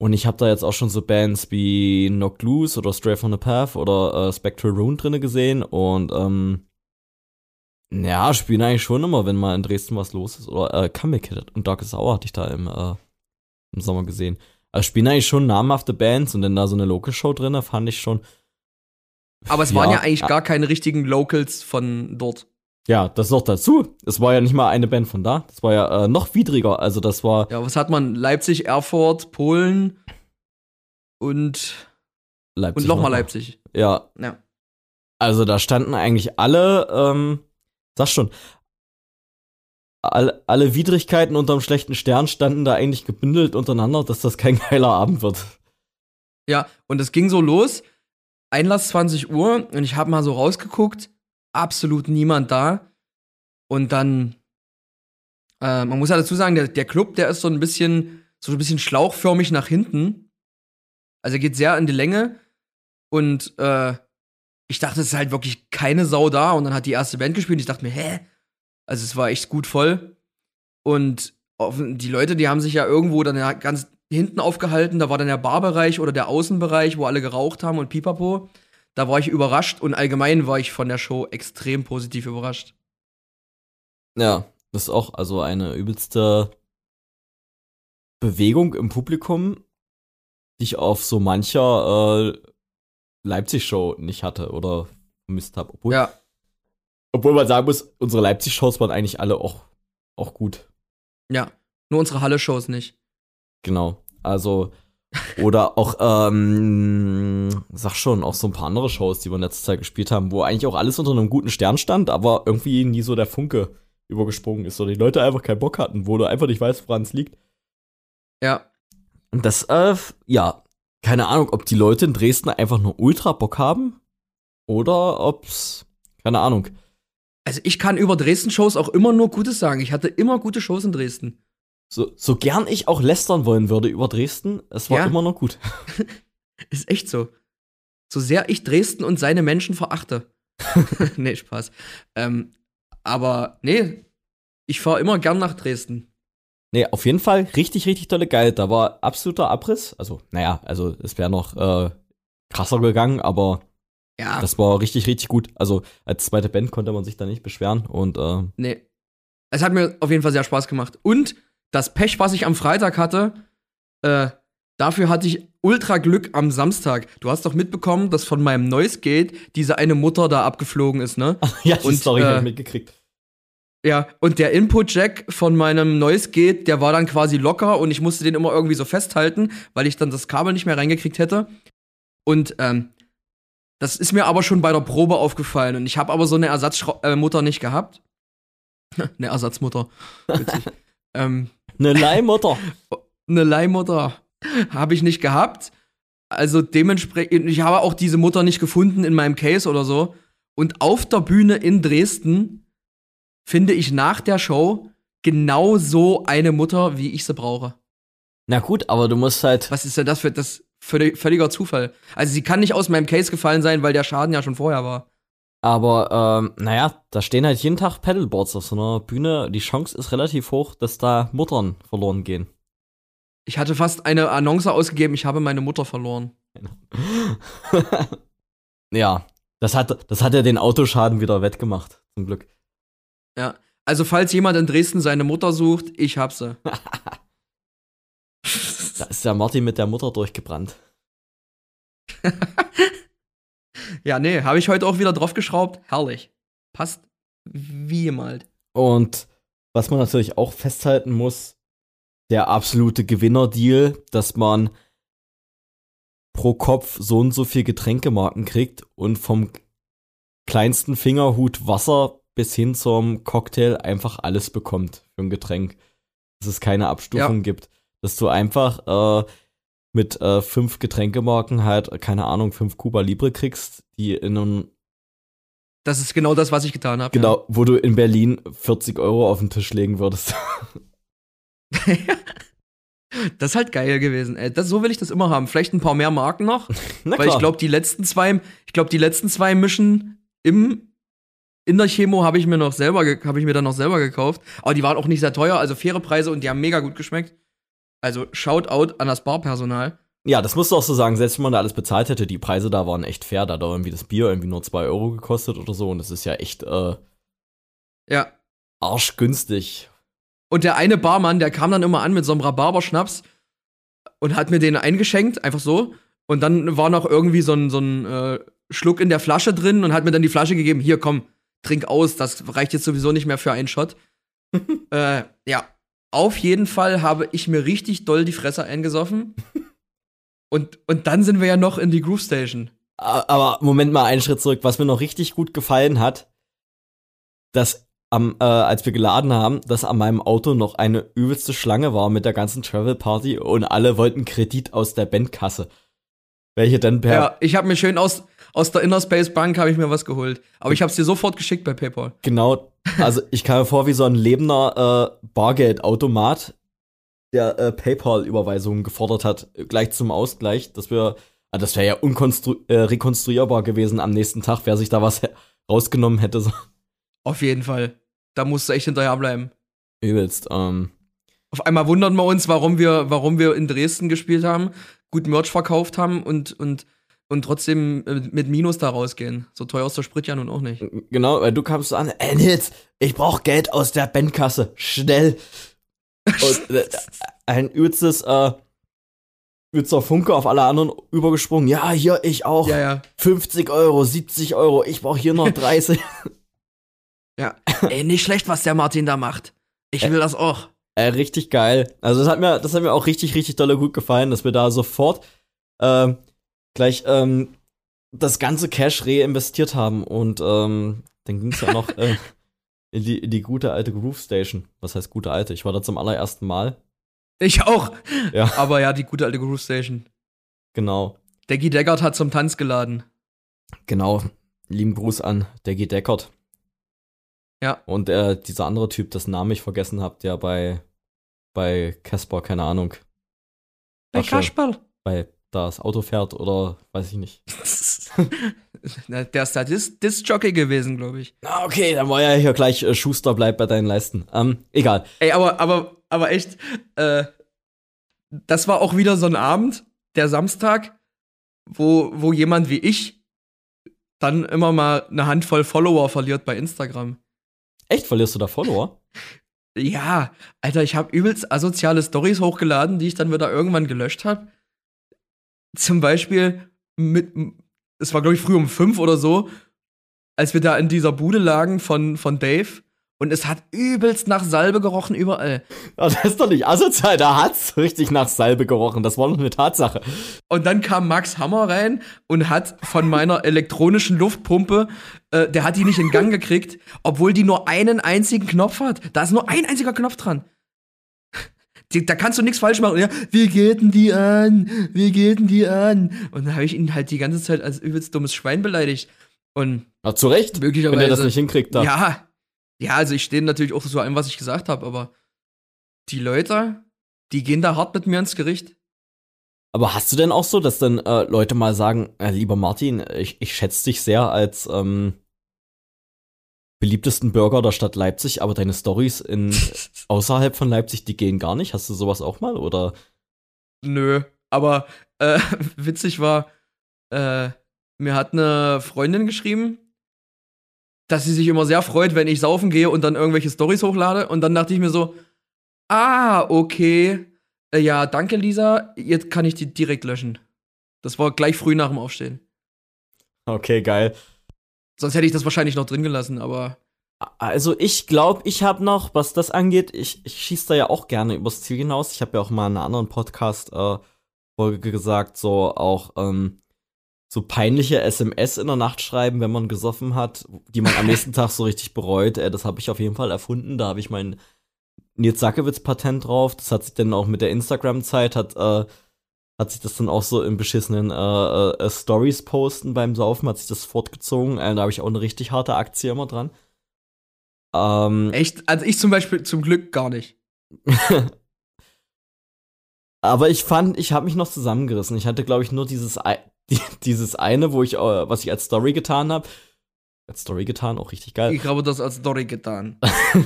Und ich habe da jetzt auch schon so Bands wie Knocked Loose oder Stray from the Path oder äh, Spectral Rune drinne gesehen. Und ähm, ja, spielen eigentlich schon immer, wenn mal in Dresden was los ist. Oder äh, Comeback Kid und Darkest Hour hatte ich da im, äh, im Sommer gesehen. Also spielen eigentlich schon namhafte Bands und dann da so eine Local-Show drin, fand ich schon. Aber es ja, waren ja eigentlich gar keine richtigen Locals von dort. Ja, das noch dazu. Es war ja nicht mal eine Band von da. Das war ja äh, noch widriger. Also das war. Ja, was hat man? Leipzig, Erfurt, Polen und Leipzig. Und nochmal Leipzig. Ja. Ja. Also da standen eigentlich alle, ähm, sag schon, alle, alle Widrigkeiten unterm schlechten Stern standen da eigentlich gebündelt untereinander, dass das kein [LAUGHS] geiler Abend wird. Ja, und es ging so los. Einlass 20 Uhr und ich habe mal so rausgeguckt, absolut niemand da. Und dann, äh, man muss ja dazu sagen, der, der Club, der ist so ein bisschen, so ein bisschen schlauchförmig nach hinten. Also er geht sehr in die Länge. Und äh, ich dachte, es ist halt wirklich keine Sau da. Und dann hat die erste Band gespielt. Und ich dachte mir, hä? Also es war echt gut voll. Und die Leute, die haben sich ja irgendwo dann ja ganz hinten aufgehalten. Da war dann der Barbereich oder der Außenbereich, wo alle geraucht haben und pipapo. Da war ich überrascht und allgemein war ich von der Show extrem positiv überrascht. Ja, das ist auch also eine übelste Bewegung im Publikum, die ich auf so mancher äh, Leipzig-Show nicht hatte oder vermisst habe. Obwohl, ja. Obwohl man sagen muss, unsere Leipzig-Shows waren eigentlich alle auch, auch gut. Ja, nur unsere Halle-Shows nicht. Genau. Also, oder auch, ähm, sag schon, auch so ein paar andere Shows, die wir in letzter Zeit gespielt haben, wo eigentlich auch alles unter einem guten Stern stand, aber irgendwie nie so der Funke übergesprungen ist, oder die Leute einfach keinen Bock hatten, wo du einfach nicht weißt, woran es liegt. Ja. Und das, äh, ja, keine Ahnung, ob die Leute in Dresden einfach nur ultra Bock haben oder ob's, keine Ahnung, also ich kann über Dresden-Shows auch immer nur Gutes sagen. Ich hatte immer gute Shows in Dresden. So, so gern ich auch lästern wollen würde über Dresden, es war ja. immer noch gut. [LAUGHS] Ist echt so. So sehr ich Dresden und seine Menschen verachte. [LAUGHS] nee, Spaß. Ähm, aber nee, ich fahre immer gern nach Dresden. Nee, auf jeden Fall richtig, richtig tolle Geil. Da war absoluter Abriss. Also, naja, also es wäre noch äh, krasser gegangen, aber ja. Das war richtig, richtig gut. Also als zweite Band konnte man sich da nicht beschweren und äh Nee. Es hat mir auf jeden Fall sehr Spaß gemacht. Und das Pech, was ich am Freitag hatte, äh, dafür hatte ich ultra Glück am Samstag. Du hast doch mitbekommen, dass von meinem Noise Gate diese eine Mutter da abgeflogen ist, ne? [LAUGHS] ja, die und, Story äh, habe ich mitgekriegt. Ja, und der Input-Jack von meinem Noise Gate, der war dann quasi locker und ich musste den immer irgendwie so festhalten, weil ich dann das Kabel nicht mehr reingekriegt hätte. Und ähm, das ist mir aber schon bei der Probe aufgefallen und ich habe aber so eine Ersatzmutter äh, nicht gehabt. [LAUGHS] eine Ersatzmutter. [LAUGHS] ähm, eine Leihmutter. [LAUGHS] eine Leihmutter habe ich nicht gehabt. Also dementsprechend, ich habe auch diese Mutter nicht gefunden in meinem Case oder so. Und auf der Bühne in Dresden finde ich nach der Show genau so eine Mutter, wie ich sie brauche. Na gut, aber du musst halt. Was ist denn das für das völliger Zufall? Also sie kann nicht aus meinem Case gefallen sein, weil der Schaden ja schon vorher war. Aber ähm, naja, da stehen halt jeden Tag Pedalboards auf so einer Bühne. Die Chance ist relativ hoch, dass da Muttern verloren gehen. Ich hatte fast eine Annonce ausgegeben, ich habe meine Mutter verloren. [LAUGHS] ja, das hat, das hat ja den Autoschaden wieder wettgemacht, zum Glück. Ja, also falls jemand in Dresden seine Mutter sucht, ich hab sie. [LAUGHS] da ist der Martin mit der Mutter durchgebrannt. [LAUGHS] ja, nee, habe ich heute auch wieder draufgeschraubt. Herrlich. Passt wie gemalt. Und was man natürlich auch festhalten muss, der absolute Gewinnerdeal, dass man pro Kopf so und so viel Getränkemarken kriegt und vom kleinsten Fingerhut Wasser bis hin zum Cocktail einfach alles bekommt für ein Getränk. Dass es keine Abstufung ja. gibt. Dass du einfach äh, mit äh, fünf Getränkemarken halt, keine Ahnung, fünf Cuba Libre kriegst, die in einem das ist genau das, was ich getan habe. Genau, ja. wo du in Berlin 40 Euro auf den Tisch legen würdest. [LAUGHS] [LAUGHS] das ist halt geil gewesen. Ey. Das, so will ich das immer haben. Vielleicht ein paar mehr Marken noch. [LAUGHS] weil ich glaube, die letzten zwei, ich glaube, die letzten zwei Mischen im in der Chemo habe ich mir noch selber, habe ich mir dann noch selber gekauft. Aber die waren auch nicht sehr teuer, also faire Preise und die haben mega gut geschmeckt. Also Shoutout an das Barpersonal. Ja, das musst du auch so sagen, selbst wenn man da alles bezahlt hätte, die Preise da waren echt fair. Da hat irgendwie das Bier irgendwie nur 2 Euro gekostet oder so und das ist ja echt, äh, ja. Arschgünstig. Und der eine Barmann, der kam dann immer an mit so einem Rhabarberschnaps und hat mir den eingeschenkt, einfach so. Und dann war noch irgendwie so ein, so ein äh, Schluck in der Flasche drin und hat mir dann die Flasche gegeben, hier komm, trink aus, das reicht jetzt sowieso nicht mehr für einen Shot. [LAUGHS] äh, ja, auf jeden Fall habe ich mir richtig doll die Fresse eingesoffen. [LAUGHS] und, und dann sind wir ja noch in die Groove Station. Aber Moment mal, einen Schritt zurück. Was mir noch richtig gut gefallen hat, dass am, äh, als wir geladen haben, dass an meinem Auto noch eine übelste Schlange war mit der ganzen Travel Party und alle wollten Kredit aus der Bandkasse. Welche dann per. Ja, ich habe mir schön aus, aus der Inner Space Bank habe ich mir was geholt. Aber ich habe es dir sofort geschickt bei PayPal. Genau. Also ich kam mir vor wie so ein lebender äh, Bargeldautomat, der äh, PayPal-Überweisungen gefordert hat, gleich zum Ausgleich, dass wir, ah, das wäre ja äh, gewesen am nächsten Tag, wer sich da was [LAUGHS] rausgenommen hätte. So. Auf jeden Fall. Da musst du echt hinterherbleiben. Übelst. Ähm. Auf einmal wundern wir uns, warum wir, warum wir in Dresden gespielt haben, gut Merch verkauft haben und, und und trotzdem äh, mit Minus da rausgehen. So teuer ist der Sprit ja nun auch nicht. Genau, weil du kamst an, ey Nils, ich brauch Geld aus der Bandkasse, schnell. [LAUGHS] Und äh, ein übelstes, äh, übelster Funke auf alle anderen übergesprungen. Ja, hier, ich auch. Ja, ja. 50 Euro, 70 Euro, ich brauch hier noch [LAUGHS] 30. ja, ey, nicht schlecht, was der Martin da macht. Ich will das auch. Äh, richtig geil. Also das hat mir, das hat mir auch richtig, richtig dolle gut gefallen, dass wir da sofort äh, gleich ähm, das ganze Cash reinvestiert haben und ähm, dann ging es ja noch [LAUGHS] äh, in, die, in die gute alte Groove Station. Was heißt gute alte? Ich war da zum allerersten Mal. Ich auch. Ja. Aber ja, die gute alte Groove Station. Genau. Deggy Deckard hat zum Tanz geladen. Genau. Lieben Gruß an Deggy Deckard. Ja. Und äh, dieser andere Typ, dessen Namen ich vergessen habe, der bei bei Casper, keine Ahnung. Bei Kasperl. Bei das Auto fährt oder weiß ich nicht. [LAUGHS] der ist da Dis Disc-Jockey gewesen, glaube ich. Okay, dann war ja hier gleich äh, Schuster bleibt bei deinen Leisten. Ähm, egal. Ey, aber, aber, aber echt, äh, das war auch wieder so ein Abend, der Samstag, wo, wo jemand wie ich dann immer mal eine Handvoll Follower verliert bei Instagram. Echt, verlierst du da Follower? ja, Alter, ich habe übelst asoziale Stories hochgeladen, die ich dann wieder irgendwann gelöscht habe zum Beispiel mit, es war glaube ich früh um fünf oder so, als wir da in dieser Bude lagen von, von Dave und es hat übelst nach Salbe gerochen überall. Ja, das ist doch nicht asozial, da hat's richtig nach Salbe gerochen, das war noch eine Tatsache. Und dann kam Max Hammer rein und hat von meiner [LAUGHS] elektronischen Luftpumpe, äh, der hat die nicht in Gang gekriegt, obwohl die nur einen einzigen Knopf hat. Da ist nur ein einziger Knopf dran. Die, da kannst du nichts falsch machen. Ja, wie geht denn die an? Wie geht denn die an? Und dann habe ich ihn halt die ganze Zeit als übelst dummes Schwein beleidigt. Und Na, zu Recht, möglicherweise. wenn er das nicht hinkriegt. Da. Ja, ja, also ich stehe natürlich auch so an, was ich gesagt habe, aber die Leute, die gehen da hart mit mir ins Gericht. Aber hast du denn auch so, dass dann äh, Leute mal sagen, äh, lieber Martin, ich, ich schätze dich sehr als ähm, beliebtesten Bürger der Stadt Leipzig, aber deine Stories in [LAUGHS] außerhalb von Leipzig, die gehen gar nicht. Hast du sowas auch mal oder? Nö, aber äh, [LAUGHS] witzig war, äh, mir hat eine Freundin geschrieben, dass sie sich immer sehr freut, wenn ich saufen gehe und dann irgendwelche Stories hochlade. Und dann dachte ich mir so, ah, okay, äh, ja, danke Lisa, jetzt kann ich die direkt löschen. Das war gleich früh nach dem Aufstehen. Okay, geil. Sonst hätte ich das wahrscheinlich noch drin gelassen, aber Also ich glaube, ich habe noch, was das angeht, ich, ich schieß da ja auch gerne übers Ziel hinaus. Ich habe ja auch mal in einer anderen Podcast-Folge gesagt, so auch ähm, so peinliche SMS in der Nacht schreiben, wenn man gesoffen hat, die man am [LAUGHS] nächsten Tag so richtig bereut. Äh, das habe ich auf jeden Fall erfunden. Da habe ich mein Nils Sackewitz-Patent drauf. Das hat sich dann auch mit der Instagram-Zeit, hat, äh, hat sich das dann auch so im beschissenen äh, äh, Stories posten beim Saufen, hat sich das fortgezogen. Äh, da habe ich auch eine richtig harte Aktie immer dran. Ähm, echt, also ich zum Beispiel zum Glück gar nicht. [LAUGHS] Aber ich fand, ich habe mich noch zusammengerissen. Ich hatte, glaube ich, nur dieses, [LAUGHS] dieses eine, wo ich, äh, was ich als Story getan habe. Als Story getan, auch richtig geil. Ich habe das als Story getan.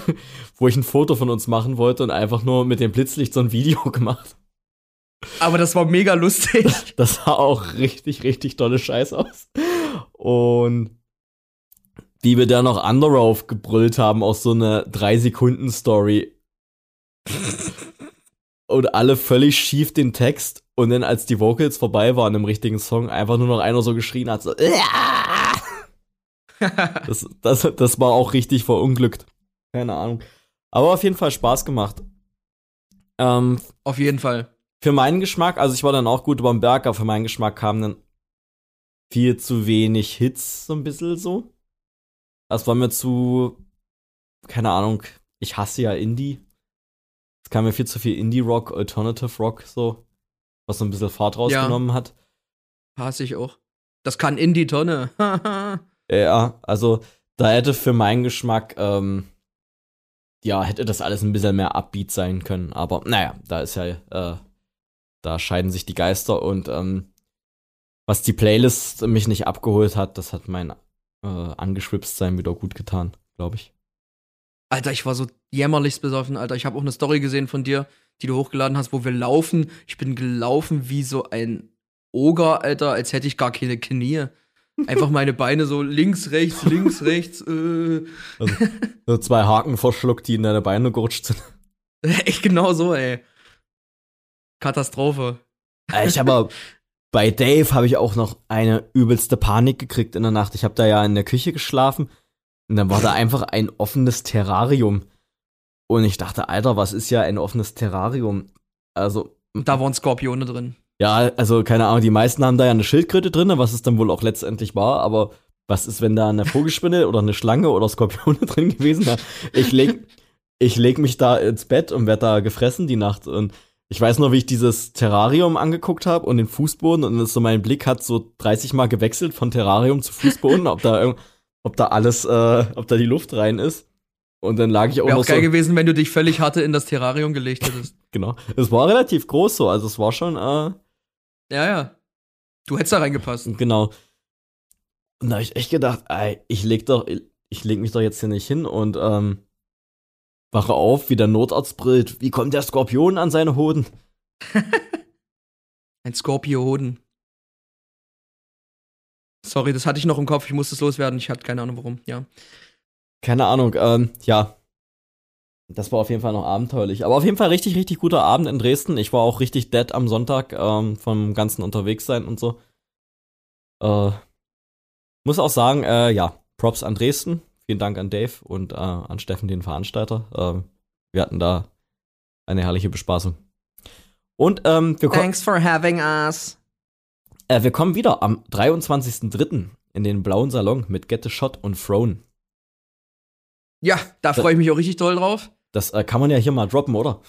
[LAUGHS] wo ich ein Foto von uns machen wollte und einfach nur mit dem Blitzlicht so ein Video gemacht. Aber das war mega lustig. [LAUGHS] Das sah auch richtig, richtig tolle Scheiß aus. Und wie wir da noch Underoath gebrüllt haben, aus so einer 3-Sekunden-Story. und alle völlig schief den Text. Und dann, als die Vocals vorbei waren im richtigen Song, einfach nur noch einer so geschrien hat, so, das, das, das war auch richtig verunglückt. Keine Ahnung. Aber auf jeden Fall Spaß gemacht. Ähm, Auf jeden Fall. Für meinen Geschmack, also ich war dann auch gut über den Berg, aber für meinen Geschmack kamen dann viel zu wenig Hits, so ein bisschen so. Das war mir zu, keine Ahnung, ich hasse ja Indie. Es kam mir viel zu viel Indie-Rock, Alternative Rock, so, was so ein bisschen Fahrt rausgenommen hat. Hasse ich auch. Das kann in die Tonne. [LAUGHS] Ja, also da hätte für meinen Geschmack, ähm, ja, hätte das alles ein bisschen mehr Upbeat sein können. Aber naja, da ist ja, äh, da scheiden sich die Geister und ähm, was die Playlist mich nicht abgeholt hat, das hat mein äh, angeschwipst sein wieder gut getan, glaube ich. Alter, ich war so jämmerlichst besoffen, Alter. Ich habe auch eine Story gesehen von dir, die du hochgeladen hast, wo wir laufen. Ich bin gelaufen wie so ein Oger, Alter, als hätte ich gar keine Knie. Einfach meine Beine so links, rechts, links, [LAUGHS] rechts. Äh. Also, so zwei Haken verschluckt, die in deine Beine gerutscht sind. [LAUGHS] Echt genau so, ey. Katastrophe. Äh, Ich habe [LAUGHS] bei Dave habe ich auch noch eine übelste Panik gekriegt in der Nacht. Ich habe da ja in der Küche geschlafen und dann war da einfach ein offenes Terrarium. Und ich dachte, Alter, was ist ja ein offenes Terrarium? Also, da waren Skorpione drin. ja, also keine Ahnung, die meisten haben da ja eine Schildkröte drin, was es dann wohl auch letztendlich war, aber was ist, wenn da eine Vogelspinne oder eine Schlange oder Skorpione [LAUGHS] drin gewesen wäre? Ich leg, ich leg mich da ins Bett und werd da gefressen die Nacht und ich weiß nur, wie ich dieses Terrarium angeguckt habe und den Fußboden und so mein Blick hat so 30 Mal gewechselt von Terrarium zu Fußboden, ob da irgend- ob da alles, äh, ob da die Luft rein ist. Und dann lag ich auch Wäre noch auch geil so, gewesen, wenn du dich völlig hatte in das Terrarium gelegt hättest. [LAUGHS] genau. Es war relativ groß so, also es war schon, äh, ja, ja. Du hättest da reingepasst. Genau. Und da habe ich echt gedacht, ey, ich leg doch, ich leg mich doch jetzt hier nicht hin und ähm, wache auf, wie der Notarzt brillt. Wie kommt der Skorpion an seine Hoden? [LAUGHS] Ein Skorpioden. Sorry, das hatte ich noch im Kopf. Ich musste es loswerden. Ich hatte keine Ahnung warum. Ja. Keine Ahnung, ähm, ja. Das war auf jeden Fall noch abenteuerlich. Aber auf jeden Fall richtig, richtig guter Abend in Dresden. Ich war auch richtig dead am Sonntag ähm, vom ganzen unterwegs sein und so. Äh, muss auch sagen, äh, ja, Props an Dresden. Vielen Dank an Dave und äh, an Steffen, den Veranstalter. Ähm, wir hatten da eine herrliche Bespaßung. Und ähm, wir, ko Thanks for having us. äh, wir kommen wieder am 23.03. in den blauen Salon mit Get the Shot und Throne. Ja, da freue ich mich auch richtig doll drauf. Das äh, kann man ja hier mal droppen, oder?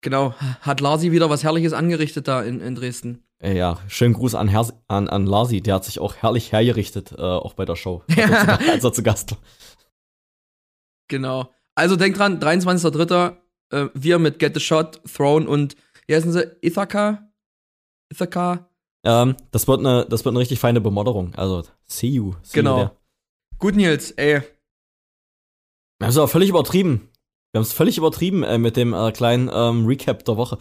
Genau, hat Larsi wieder was Herrliches angerichtet da in, in Dresden. Äh, Ja, schönen Gruß an, Herr, an, an Larsi, der hat sich auch herrlich hergerichtet, äh, auch bei der Show, [LAUGHS] als, er zu, als er zu Gast war. Genau. Also denkt dran, 23.03. Äh, wir mit Get the Shot, Throne und, wie heißen sie, Ithaca? Ithaca? Ähm, das, wird eine, das wird eine richtig feine Bemodderung. Also, see you. See Genau. You. Gut, Nils, ey. Wir haben es aber völlig übertrieben. Wir haben es völlig übertrieben äh, mit dem äh, kleinen ähm, Recap der Woche.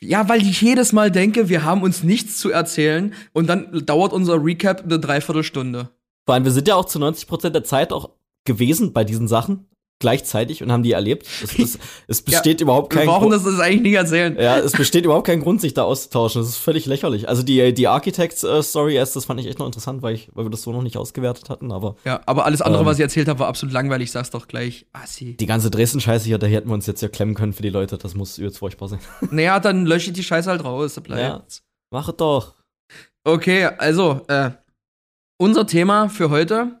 Ja, weil ich jedes Mal denke, wir haben uns nichts zu erzählen und dann dauert unser Recap eine Dreiviertelstunde. Vor allem, wir sind ja auch zu 90% der Zeit auch gewesen bei diesen Sachen gleichzeitig und haben die erlebt. Es, es, [LAUGHS] es besteht überhaupt Wir kein brauchen Grund. das, das eigentlich nicht erzählen. Ja, es besteht überhaupt kein Grund, sich da auszutauschen. Das ist völlig lächerlich. Also die, die Architects-Story erst, das fand ich echt noch interessant, weil, ich, weil wir das so noch nicht ausgewertet hatten. Aber Ja, aber alles andere, Ähm. was ich erzählt habe, war absolut langweilig. Sag's doch gleich. Assi. die ganze Dresden-Scheiße hier, da hätten wir uns jetzt ja klemmen können für die Leute. Das muss übelst furchtbar sein. [LAUGHS] Naja, dann lösche ich die Scheiße halt raus. Da bleibt's. Mach es doch. Okay, also, äh, unser Thema für heute.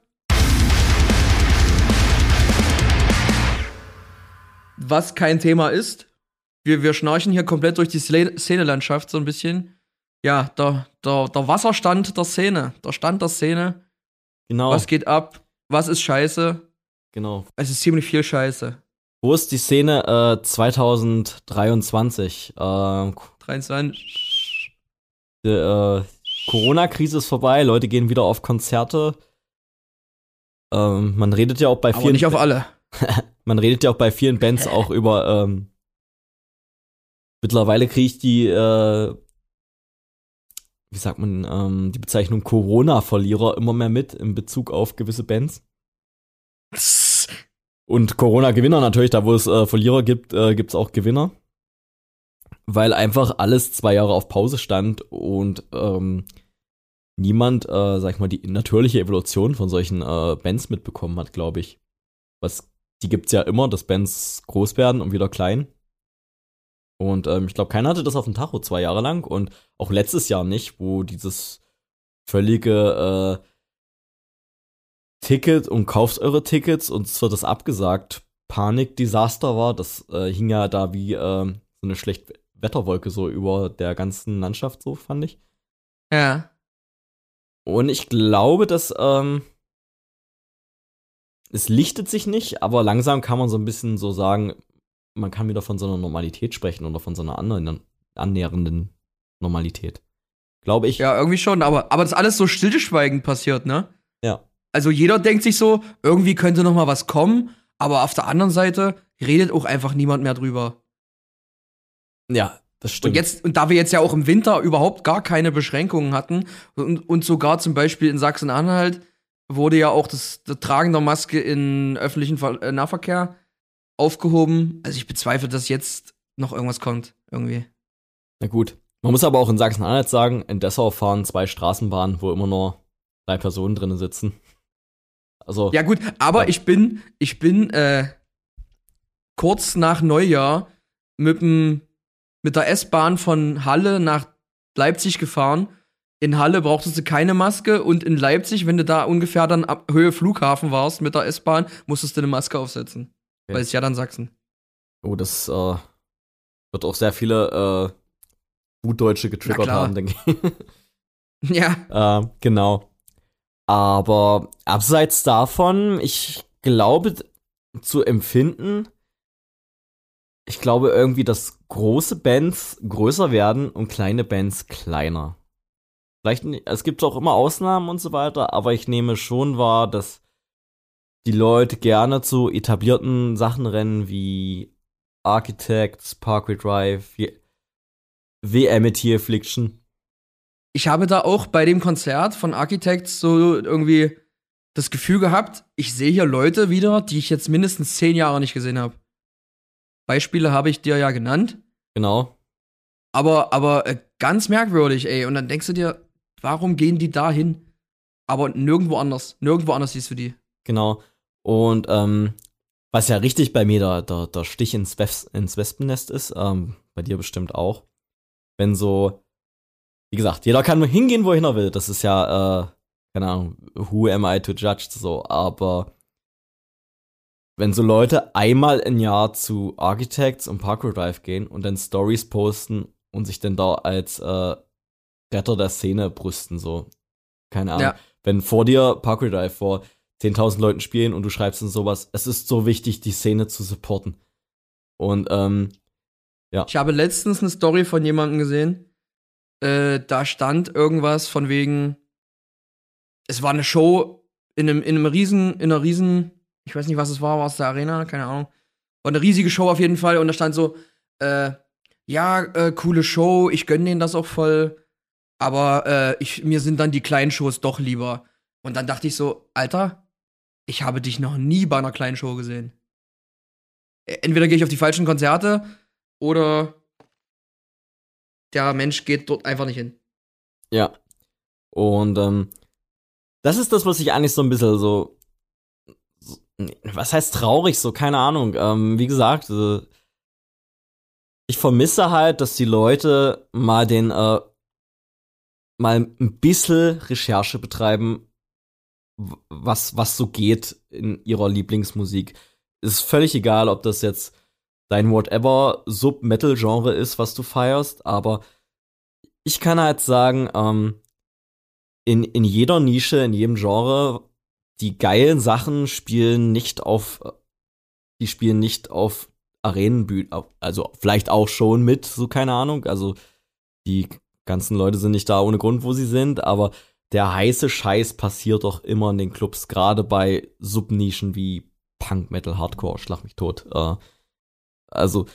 Was kein Thema ist. Wir, wir schnarchen hier komplett durch die Szenelandschaft so ein bisschen. Ja, der, der, der Wasserstand der Szene. Der Stand der Szene. Genau. Was geht ab? Was ist scheiße? genau. Es ist ziemlich viel Scheiße. Wo ist die Szene äh, 2023? Äh, 23. die äh, Corona-Krise ist vorbei, Leute gehen wieder auf Konzerte. Ähm, man redet ja auch bei Aber vielen nicht auf alle. [LAUGHS] man redet ja auch bei vielen Bands auch über ähm, mittlerweile kriege ich die äh, wie sagt man ähm, die Bezeichnung Corona-Verlierer immer mehr mit in Bezug auf gewisse Bands. Und Corona-Gewinner natürlich da wo es äh, Verlierer gibt äh, gibt es auch Gewinner. Weil einfach alles zwei Jahre auf Pause stand und ähm, niemand äh, sag ich mal die natürliche Evolution von solchen äh, Bands mitbekommen hat glaube ich. Was die gibt's ja immer, dass Bands groß werden und wieder klein. Und ähm, ich glaube, keiner hatte das auf dem Tacho zwei Jahre lang und auch letztes Jahr nicht, wo dieses völlige äh, Ticket und kauft eure Tickets und es wird das abgesagt Panik-Desaster war. Das äh, hing ja da wie ähm, so eine schlechte Wetterwolke so über der ganzen Landschaft, so fand ich. Ja. Und ich glaube, dass ähm, es lichtet sich nicht, aber langsam kann man so ein bisschen so sagen, man kann wieder von so einer Normalität sprechen oder von so einer anderen, annähernden Normalität. Glaube ich. Ja, irgendwie schon, aber, aber das ist alles so stillschweigend passiert, ne? Ja. Also jeder denkt sich so, irgendwie könnte noch mal was kommen, aber auf der anderen Seite redet auch einfach niemand mehr drüber. Ja, das stimmt. Und jetzt, und da wir jetzt ja auch im Winter überhaupt gar keine Beschränkungen hatten und, und sogar zum Beispiel in Sachsen-Anhalt wurde ja auch das, das Tragen der Maske in öffentlichen Ver äh, Nahverkehr aufgehoben. Also ich bezweifle, dass jetzt noch irgendwas kommt, irgendwie. Na gut. Man muss aber auch in Sachsen-Anhalt sagen, in Dessau fahren zwei Straßenbahnen, wo immer nur drei Personen drinnen sitzen. Also, Ja gut, aber Ja. ich bin, ich bin äh, kurz nach Neujahr mit, dem, mit der S-Bahn von Halle nach Leipzig gefahren. In Halle brauchtest du keine Maske und in Leipzig, wenn du da ungefähr dann ab Höhe Flughafen warst mit der S-Bahn, musstest du eine Maske aufsetzen. Okay. Weil es ja dann Sachsen. oh, das äh, wird auch sehr viele äh, Gutdeutsche getriggert haben, denke ich. [LAUGHS] Ja, Äh, genau. Aber abseits davon, ich glaube zu empfinden, ich glaube irgendwie, dass große Bands größer werden und kleine Bands kleiner. Vielleicht, es gibt auch immer Ausnahmen und so weiter, aber ich nehme schon wahr, dass die Leute gerne zu etablierten Sachen rennen wie Architects, Parkway Drive, WMT Affliction. ich habe da auch bei dem Konzert von Architects so irgendwie das Gefühl gehabt, ich sehe hier Leute wieder, die ich jetzt mindestens zehn Jahre nicht gesehen habe. Beispiele habe ich dir ja genannt. Genau. Aber, aber äh, ganz merkwürdig, ey. Und dann denkst du dir, warum gehen die da hin? Aber nirgendwo anders. Nirgendwo anders siehst du die. Genau. Und ähm, was ja richtig bei mir der, der, der Stich ins, Wes ins Wespennest ist, ähm, bei dir bestimmt auch, wenn so, wie gesagt, jeder kann hingehen, wohin er will. Das ist ja, äh, keine Ahnung, who am I to judge, so, aber wenn so Leute einmal im Jahr zu Architects und Parkour Drive gehen und dann Stories posten und sich dann da als äh, Retter der Szene brüsten, so. Keine Ahnung. Ja. Wenn vor dir Parkour Drive vor 10.000 Leuten spielen und du schreibst in sowas, es ist so wichtig, die Szene zu supporten. Und, ähm, ja. Ich habe letztens eine Story von jemandem gesehen, äh, da stand irgendwas von wegen, es war eine Show in einem, in einem riesen, in einer riesen, ich weiß nicht, was es war, war es der Arena, keine Ahnung. War eine riesige Show auf jeden Fall und da stand so, äh, ja, äh, coole Show, ich gönne denen das auch voll, aber äh, ich, mir sind dann die kleinen Shows doch lieber. Und dann dachte ich so, Alter, ich habe dich noch nie bei einer kleinen Show gesehen. Entweder gehe ich auf die falschen Konzerte oder der Mensch geht dort einfach nicht hin. Ja. Und ähm, das ist das, was ich eigentlich so ein bisschen so, so was heißt traurig, so, keine Ahnung. Ähm, wie gesagt, äh, ich vermisse halt, dass die Leute mal den, äh, mal ein bisschen Recherche betreiben, was, was so geht in ihrer Lieblingsmusik. Ist völlig egal, ob das jetzt dein whatever Sub-Metal-Genre ist, was du feierst, aber ich kann halt sagen, ähm, in, in jeder Nische, in jedem Genre, die geilen Sachen spielen nicht auf, die spielen nicht auf Arenenbühnen, also vielleicht auch schon mit, so keine Ahnung, also die ganzen Leute sind nicht da ohne Grund, wo sie sind, aber der heiße Scheiß passiert doch immer in den Clubs, gerade bei Subnischen wie Punk, Metal, Hardcore, schlag mich tot. Äh, also,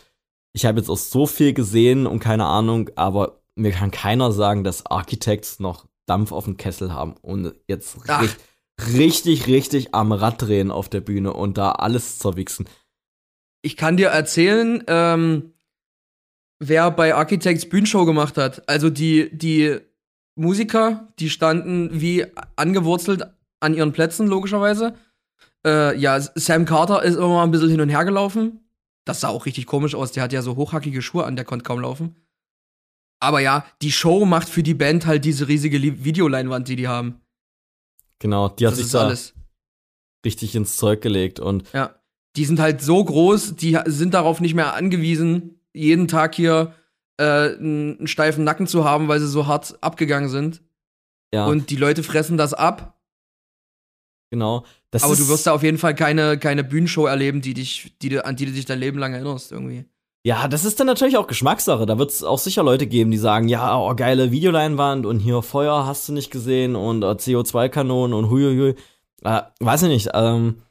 ich habe jetzt auch so viel gesehen und keine Ahnung, aber mir kann keiner sagen, dass Architects noch Dampf auf dem Kessel haben und jetzt richtig, richtig, richtig am Rad drehen auf der Bühne und da alles zerwichsen. Ich kann dir erzählen, ähm, wer bei Architects Bühnenshow gemacht hat. Also die, die Musiker, die standen wie angewurzelt an ihren Plätzen, logischerweise. Äh, ja, Sam Carter ist immer mal ein bisschen hin und her gelaufen. Das sah auch richtig komisch aus. Der hat ja so hochhackige Schuhe an, der konnte kaum laufen. Aber ja, die Show macht für die Band halt diese riesige Videoleinwand, die die haben. Genau, die hat das sich da alles. richtig ins Zeug gelegt und ja, die sind halt so groß, die sind darauf nicht mehr angewiesen, jeden Tag hier äh, einen steifen Nacken zu haben, weil sie so hart abgegangen sind. Ja. Und die Leute fressen das ab. Genau. Das Aber du wirst da auf jeden Fall keine, keine Bühnenshow erleben, die dich, die, an die du dich dein Leben lang erinnerst, irgendwie. Ja, das ist dann natürlich auch Geschmackssache. Da wird es auch sicher Leute geben, die sagen, ja, oh, geile Videoleinwand und hier Feuer hast du nicht gesehen und äh, CO2-Kanonen und huiuiui. Äh, weiß ich nicht. Ähm,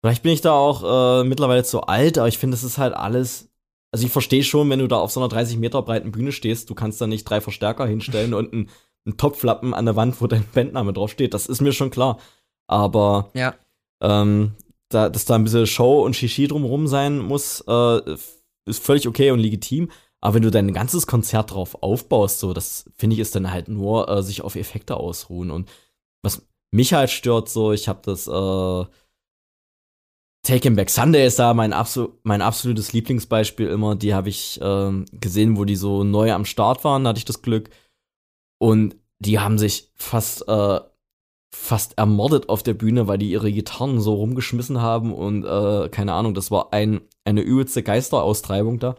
vielleicht bin ich da auch äh, mittlerweile zu alt, aber ich finde, es ist halt alles also ich verstehe schon, wenn du da auf so einer 30 Meter breiten Bühne stehst, du kannst da nicht drei Verstärker hinstellen und einen, einen Topflappen an der Wand, wo dein Bandname draufsteht. Das ist mir schon klar. Aber ja. ähm, da, dass da ein bisschen Show und Shishi drumherum sein muss, äh, ist völlig okay und legitim. Aber wenn du dein ganzes Konzert drauf aufbaust, so, das finde ich ist dann halt nur äh, sich auf Effekte ausruhen. Und was mich halt stört, so, ich habe das äh, Taken Back Sunday ist da mein, absol mein absolutes Lieblingsbeispiel immer. Die habe ich ähm, gesehen, wo die so neu am Start waren, hatte ich das Glück. Und die haben sich fast, äh, fast ermordet auf der Bühne, weil die ihre Gitarren so rumgeschmissen haben und äh, keine Ahnung, das war ein, eine übelste Geisteraustreibung da.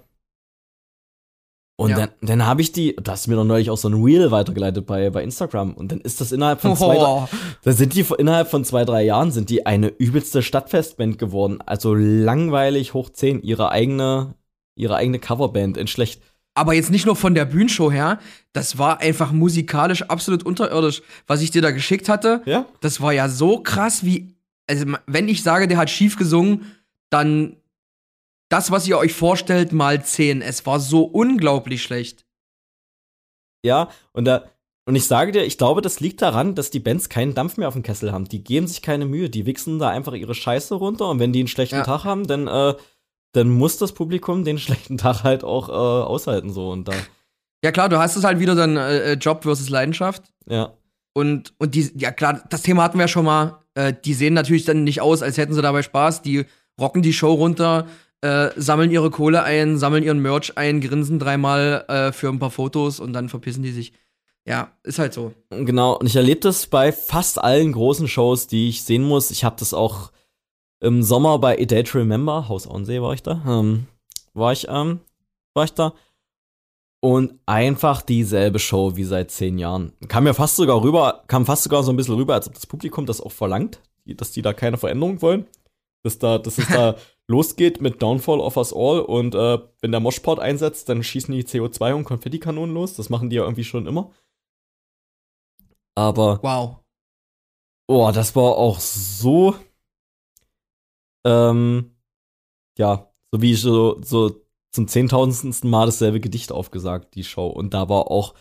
Und ja. dann, dann habe ich die, da hast du mir doch neulich auch so ein Reel weitergeleitet bei, bei Instagram. Und dann ist das innerhalb von zwei, oh. da sind die innerhalb von zwei, drei Jahren sind die eine übelste Stadtfestband geworden. Also langweilig hoch zehn, ihre eigene, ihre eigene Coverband in schlecht. Aber jetzt nicht nur von der Bühnenshow her, das war einfach musikalisch absolut unterirdisch. Was ich dir da geschickt hatte, ja? das war ja so krass wie, also wenn ich sage, der hat schief gesungen, dann das, was ihr euch vorstellt, mal 10. Es war so unglaublich schlecht. Ja, und da, und ich sage dir, ich glaube, das liegt daran, dass die Bands keinen Dampf mehr auf dem Kessel haben. Die geben sich keine Mühe, die wichsen da einfach ihre Scheiße runter und wenn die einen schlechten ja. Tag haben, dann, äh, dann muss das Publikum den [LAUGHS] schlechten Tag halt auch äh, aushalten so und da. Ja klar, du hast es halt wieder dann äh, Job versus Leidenschaft. Ja. Und, und die, ja klar, das Thema hatten wir schon mal. Äh, die sehen natürlich dann nicht aus, als hätten sie dabei Spaß. Die rocken die Show runter, äh, sammeln ihre Kohle ein, sammeln ihren Merch ein, grinsen dreimal äh, für ein paar Fotos und dann verpissen die sich. Ja, ist halt so. Genau, und ich erlebe das bei fast allen großen Shows, die ich sehen muss. Ich habe das auch im Sommer bei A Day to Remember, Haus Onsee war ich da, ähm, war ich, ähm, war ich da. Und einfach dieselbe Show wie seit zehn Jahren. Kam ja fast sogar rüber, kam fast sogar so ein bisschen rüber, als ob das Publikum das auch verlangt, dass die da keine Veränderung wollen. Dass da, dass es da [LAUGHS] losgeht mit Downfall of Us All und äh, wenn der Moshport einsetzt, dann schießen die CO2 und Konfettikanonen los. Das machen die ja irgendwie schon immer. Aber. Wow. Oh, das war auch so. Ähm, ja, so wie so, so zum zehntausendsten Mal dasselbe Gedicht aufgesagt, die Show. Und da war auch,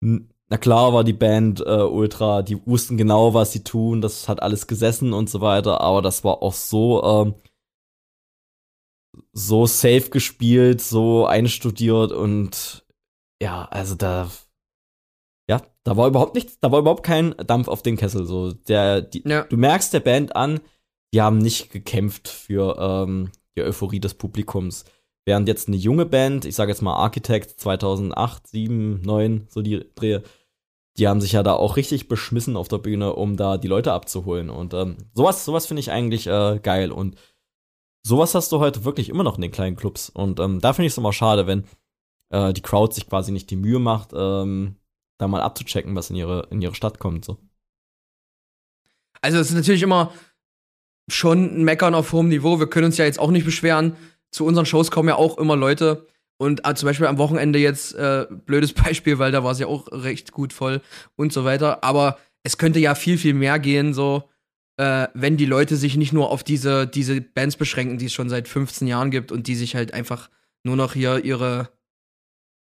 na klar war die Band äh, ultra, die wussten genau, was sie tun, das hat alles gesessen und so weiter, aber das war auch so, ähm, so safe gespielt, so einstudiert und ja, also da, ja, da war überhaupt nichts, da war überhaupt kein Dampf auf den Kessel. So, der, die, ja. du merkst der Band an, die haben nicht gekämpft für ähm, die Euphorie des Publikums. Während jetzt eine junge Band, ich sage jetzt mal Architect 2008, 7, 9, so die Drehe, die haben sich ja da auch richtig beschmissen auf der Bühne, um da die Leute abzuholen. Und ähm, sowas, sowas finde ich eigentlich äh, geil. Und sowas hast du heute wirklich immer noch in den kleinen Clubs. Und ähm, da finde ich es immer schade, wenn äh, die Crowd sich quasi nicht die Mühe macht, ähm, da mal abzuchecken, was in ihre, in ihre Stadt kommt. So. Also es ist natürlich immer schon ein Meckern auf hohem Niveau. Wir können uns ja jetzt auch nicht beschweren, zu unseren Shows kommen ja auch immer Leute. Und äh, zum Beispiel am Wochenende jetzt, äh, blödes [LAUGHS] Beispiel, weil da war es ja auch recht gut voll und so weiter. Aber es könnte ja viel, viel mehr gehen, so, äh, wenn die Leute sich nicht nur auf diese, diese Bands beschränken, die es schon seit 15 Jahren gibt und die sich halt einfach nur noch hier ihre,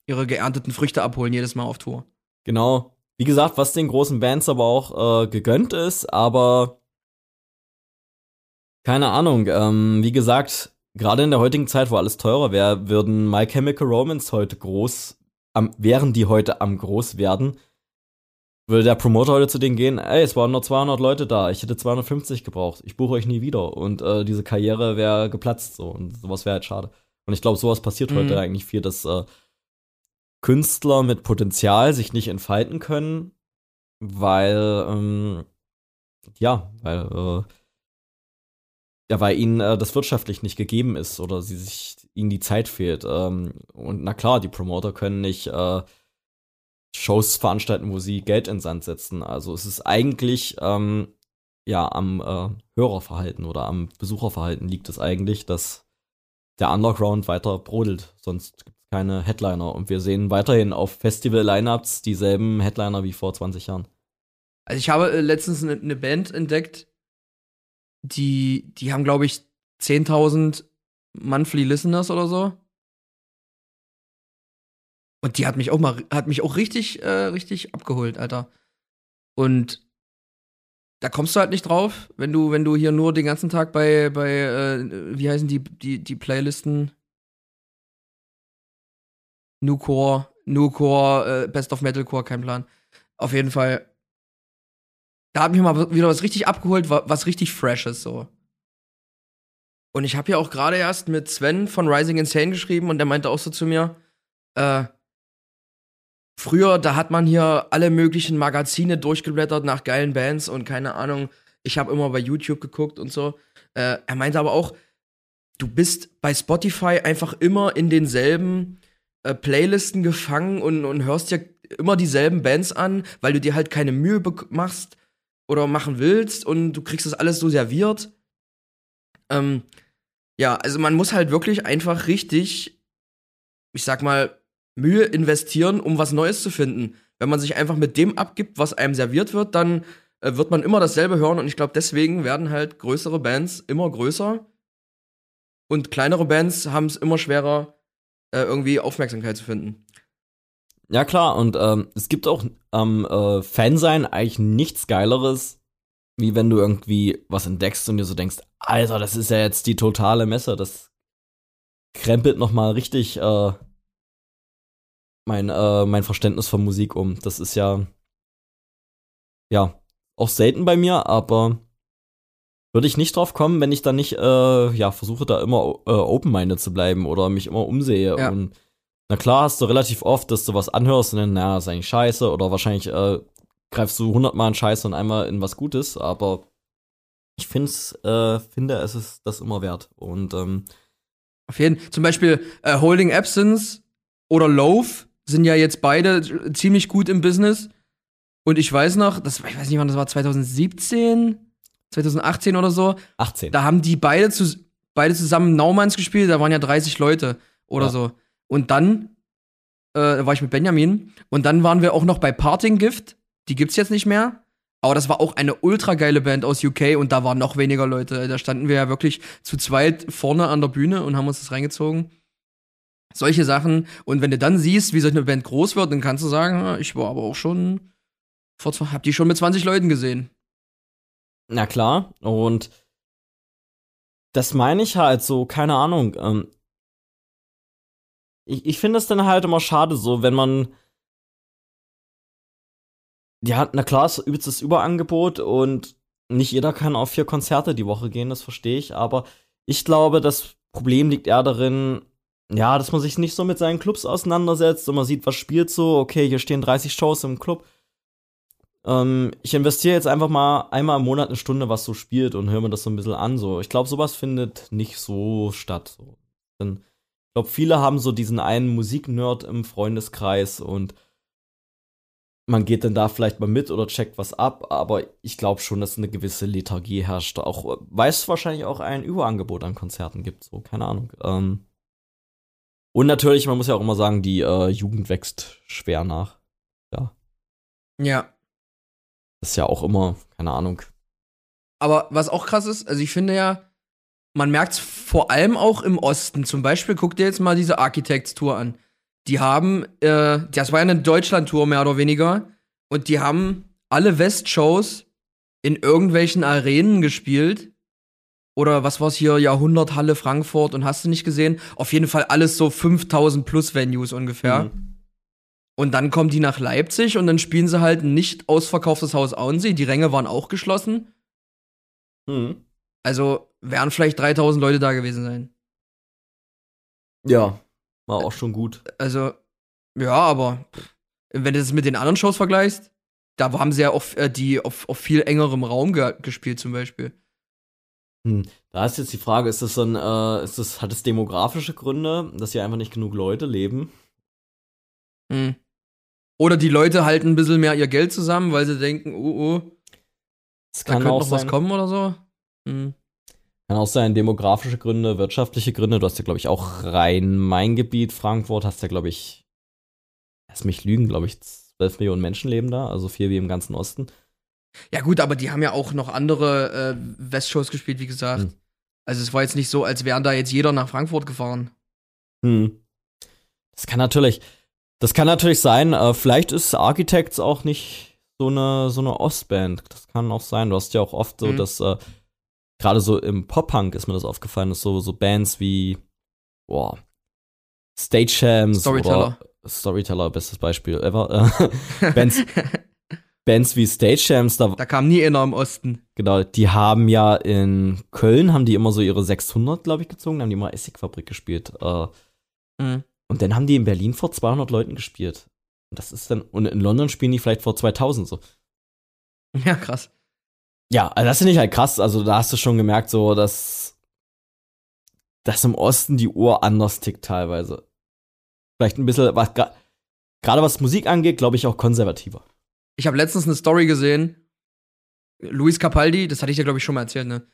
ihre geernteten Früchte abholen, jedes Mal auf Tour. Genau. Wie gesagt, was den großen Bands aber auch äh, gegönnt ist, aber keine Ahnung. Ähm, wie gesagt, gerade in der heutigen Zeit, wo alles teurer wäre, würden My Chemical Romance heute groß, am, wären die heute am groß werden, würde der Promoter heute zu denen gehen, ey, es waren nur 200 Leute da, ich hätte 250 gebraucht, ich buche euch nie wieder und äh, diese Karriere wäre geplatzt so und sowas wäre halt schade. Und ich glaube, sowas passiert mhm. heute eigentlich viel, dass äh, Künstler mit Potenzial sich nicht entfalten können, weil ähm, ja, weil äh, ja, weil ihnen äh, das wirtschaftlich nicht gegeben ist oder sie sich ihnen die Zeit fehlt. Ähm, und na klar, die Promoter können nicht äh, Shows veranstalten, wo sie Geld in Sand setzen. Also es ist eigentlich ähm, ja am äh, Hörerverhalten oder am Besucherverhalten liegt es eigentlich, dass der Underground weiter brodelt. Sonst gibt es keine Headliner. Und wir sehen weiterhin auf Festival-Lineups dieselben Headliner wie vor 20 Jahren. Also ich habe äh, letztens eine ne Band entdeckt, die, die haben, glaube ich, 10.000 Monthly Listeners oder so. Und die hat mich auch mal, hat mich auch richtig, äh, richtig abgeholt, Alter. Und da kommst du halt nicht drauf, wenn du, wenn du hier nur den ganzen Tag bei, bei, äh, wie heißen die, die, die Playlisten? Newcore, Newcore, äh, Best of Metalcore, kein Plan. Auf jeden Fall da hat mich mal wieder was richtig abgeholt, was richtig fresh ist so. Und ich habe ja auch gerade erst mit Sven von Rising Insane geschrieben und der meinte auch so zu mir, äh, früher, da hat man hier alle möglichen Magazine durchgeblättert nach geilen Bands und keine Ahnung, ich habe immer bei YouTube geguckt und so. Äh, er meinte aber auch, du bist bei Spotify einfach immer in denselben äh, Playlisten gefangen und, und hörst dir immer dieselben Bands an, weil du dir halt keine Mühe machst, oder machen willst und du kriegst das alles so serviert. Ähm, ja, also man muss halt wirklich einfach richtig, ich sag mal, Mühe investieren, um was Neues zu finden. Wenn man sich einfach mit dem abgibt, was einem serviert wird, dann äh, wird man immer dasselbe hören und ich glaube, deswegen werden halt größere Bands immer größer und kleinere Bands haben es immer schwerer, äh, irgendwie Aufmerksamkeit zu finden. Ja, klar, und ähm, es gibt auch am ähm, äh, Fansein eigentlich nichts Geileres, wie wenn du irgendwie was entdeckst und dir so denkst, Alter, das ist ja jetzt die totale Messe, das krempelt nochmal richtig äh, mein, äh, mein Verständnis von Musik um. Das ist ja, ja, auch selten bei mir, aber würde ich nicht drauf kommen, wenn ich dann nicht, äh, ja, versuche da immer äh, open-minded zu bleiben oder mich immer umsehe ja. und na klar hast du relativ oft, dass du was anhörst und dann, naja, ist eigentlich scheiße oder wahrscheinlich äh, greifst du hundertmal in Scheiße und einmal in was Gutes, aber ich find's, äh, finde, es ist das immer wert. Und ähm, auf jeden Fall. Zum Beispiel äh, Holding Absence oder Loaf sind ja jetzt beide ziemlich gut im Business. Und ich weiß noch, das, ich weiß nicht wann das war, 2017, 2018 oder so. 18. Da haben die beide, zu, beide zusammen Naumanns gespielt, da waren ja 30 Leute oder Ja. so. Und dann äh, war ich mit Benjamin und dann waren wir auch noch bei Parting Gift. Die gibt's jetzt nicht mehr. Aber das war auch eine ultra geile Band aus UK und da waren noch weniger Leute. Da standen wir ja wirklich zu zweit vorne an der Bühne und haben uns das reingezogen. Solche Sachen. Und wenn du dann siehst, wie so eine Band groß wird, dann kannst du sagen, "Ah, ich war aber auch schon, vor, hab die schon mit 20 Leuten gesehen. Na klar, und das meine ich halt so, keine Ahnung. Ähm, ich ich finde es dann halt immer schade, so, wenn man. Ja, na klar, es ist übelstes Überangebot und nicht jeder kann auf vier Konzerte die Woche gehen, das verstehe ich, aber ich glaube, das Problem liegt eher darin, ja, dass man sich nicht so mit seinen Clubs auseinandersetzt und man sieht, was spielt so, okay, hier stehen 30 Shows im Club. Ähm, ich investiere jetzt einfach mal einmal im Monat eine Stunde, was so spielt und höre mir das so ein bisschen an. So. Ich glaube, sowas findet nicht so statt. So. Denn ich glaube, viele haben so diesen einen Musiknerd im Freundeskreis und man geht dann da vielleicht mal mit oder checkt was ab, aber ich glaube schon, dass eine gewisse Lethargie herrscht. Auch, weil es wahrscheinlich auch ein Überangebot an Konzerten gibt, so, keine Ahnung. Ähm, und natürlich, man muss ja auch immer sagen, die äh, Jugend wächst schwer nach. Ja. Das ist ja auch immer, keine Ahnung. Aber was auch krass ist, also ich finde ja, man merkt es vor allem auch im Osten. Zum Beispiel, guck dir jetzt mal diese Architects-Tour an. Die haben, äh, das war ja eine Deutschland-Tour mehr oder weniger. Und die haben alle West-Shows in irgendwelchen Arenen gespielt. Oder was war's hier, Jahrhunderthalle Frankfurt und hast du nicht gesehen? Auf jeden Fall alles so 5000 plus Venues ungefähr. Mhm. Und dann kommen die nach Leipzig und dann spielen sie halt ein nicht ausverkauftes Haus Auensee. Die Ränge waren auch geschlossen. Mhm. Also wären vielleicht 3000 Leute da gewesen sein. Ja, war auch schon gut. Also, ja, aber wenn du das mit den anderen Shows vergleichst, da haben sie ja auf, äh, die auf, auf viel engerem Raum ge gespielt, zum Beispiel. Hm. Da ist jetzt die Frage, ist das so ein, äh, ist das, hat es demografische Gründe, dass hier einfach nicht genug Leute leben? Hm. Oder die Leute halten ein bisschen mehr ihr Geld zusammen, weil sie denken, oh, oh, Es da kann könnte auch noch was sein, kommen oder so. Hm. kann auch sein, demografische Gründe, wirtschaftliche Gründe. Du hast ja, glaube ich, auch Rhein-Main-Gebiet, Frankfurt, hast ja, glaube ich, lass mich lügen, glaube ich, 12 Millionen Menschen leben da, also viel wie im ganzen Osten. Ja, gut, aber die haben ja auch noch andere äh, West-Shows gespielt, wie gesagt. Hm. Also, es war jetzt nicht so, als wären da jetzt jeder nach Frankfurt gefahren. Hm. Das kann natürlich, das kann natürlich sein. Äh, vielleicht ist Architects auch nicht so eine, so eine Ostband. Das kann auch sein. Du hast ja auch oft so, Mhm. dass äh, gerade so im Pop-Punk ist mir das aufgefallen, dass so, so Bands wie boah, Stagehams Storyteller. oder Storyteller, bestes Beispiel ever. Äh, [LAUGHS] Bands, [LAUGHS] Bands wie Stagehams, da Da kam nie einer im Osten. Genau, die haben ja in Köln, haben die immer so ihre 600, glaube ich, gezogen, haben die mal Essigfabrik gespielt. Äh, Mhm. und dann haben die in Berlin vor 200 Leuten gespielt. Und das ist dann, und in London spielen die vielleicht vor 2000 so. [LAUGHS] Ja, krass. Ja, also das finde ich halt krass. Also da hast du schon gemerkt, so, dass, dass im Osten die Uhr anders tickt teilweise. Vielleicht ein bisschen, was, gerade was Musik angeht, glaube ich auch konservativer. Ich habe letztens eine Story gesehen. Luis Capaldi, das hatte ich dir, glaube ich, schon mal erzählt, ne?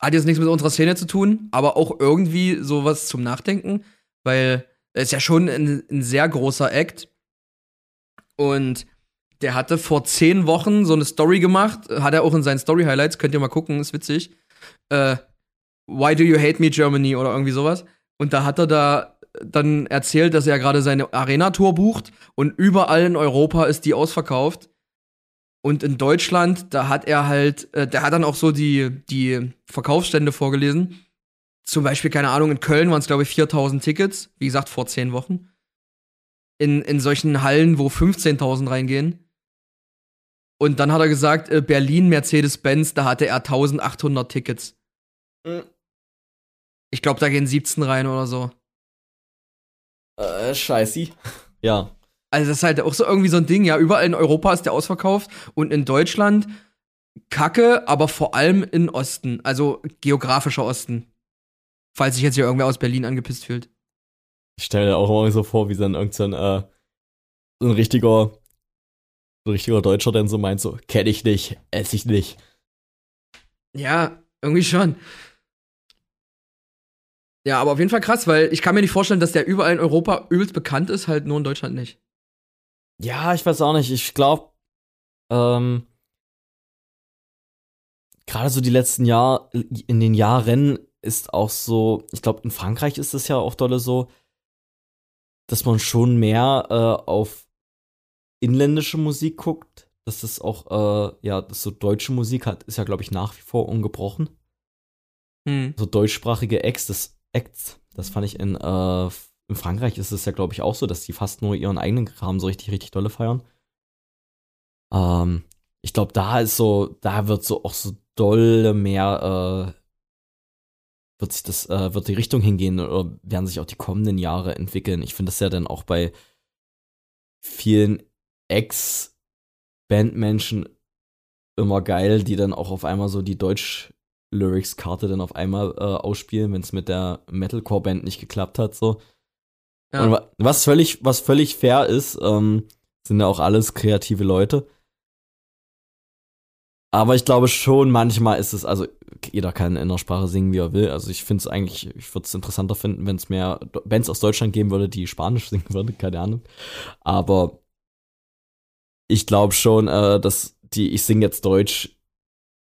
Hat jetzt nichts mit unserer Szene zu tun, aber auch irgendwie sowas zum Nachdenken, weil er ist ja schon ein, ein sehr großer Act. Und der hatte vor zehn Wochen so eine Story gemacht, hat er auch in seinen Story-Highlights, könnt ihr mal gucken, ist witzig. Äh, Why do you hate me, Germany? Oder irgendwie sowas. Und da hat er da dann erzählt, dass er gerade seine Arena-Tour bucht und überall in Europa ist die ausverkauft. Und in Deutschland, da hat er halt, äh, der hat dann auch so die, die Verkaufsstände vorgelesen. Zum Beispiel, keine Ahnung, in Köln waren es, glaube ich, 4000 Tickets. Wie gesagt, vor zehn Wochen. In, in solchen Hallen, wo 15.000 reingehen. Und dann hat er gesagt, äh, Berlin, Mercedes-Benz, da hatte er 1800 Tickets. Ich glaube, da gehen 17 rein oder so. Äh, scheiße. Ja. Also das ist halt auch so irgendwie so ein Ding, ja, überall in Europa ist der ausverkauft und in Deutschland kacke, aber vor allem in Osten, also geografischer Osten. Falls sich jetzt hier irgendwer aus Berlin angepisst fühlt. Ich stelle mir auch immer so vor, wie dann irgendein äh, so ein richtiger, so ein richtiger Deutscher dann so meint, so, kenn ich nicht, esse ich nicht. Ja, irgendwie schon. Ja, aber auf jeden Fall krass, weil ich kann mir nicht vorstellen, dass der überall in Europa übelst bekannt ist, halt nur in Deutschland nicht. Ja, ich weiß auch nicht. Ich glaube, ähm, gerade so die letzten Jahre, in den Jahren ist auch so, ich glaube, in Frankreich ist es ja auch dolle so, dass man schon mehr äh, auf inländische Musik guckt. Dass das auch, äh, ja, das so deutsche Musik hat, ist ja, glaube ich, nach wie vor ungebrochen. Hm. So deutschsprachige Acts, das, Acts, das fand ich in, äh, in Frankreich ist es ja, glaube ich, auch so, dass die fast nur ihren eigenen Kram so richtig, richtig dolle feiern. Ähm, ich glaube, da ist so, da wird so auch so dolle mehr, äh, wird sich das, äh, wird die Richtung hingehen oder werden sich auch die kommenden Jahre entwickeln. Ich finde das ja dann auch bei vielen Ex-Bandmenschen immer geil, die dann auch auf einmal so die Deutsch-Lyrics-Karte dann auf einmal äh, ausspielen, wenn es mit der Metalcore-Band nicht geklappt hat, so. Ja. Und was völlig, was völlig fair ist, ähm, sind ja auch alles kreative Leute. Aber ich glaube schon, manchmal ist es, also jeder kann in der Sprache singen, wie er will. Also ich finde es eigentlich, ich würde es interessanter finden, wenn es mehr Bands aus Deutschland geben würde, die Spanisch [LAUGHS] singen würden, keine Ahnung. Aber ich glaube schon, äh, dass die Ich sing jetzt Deutsch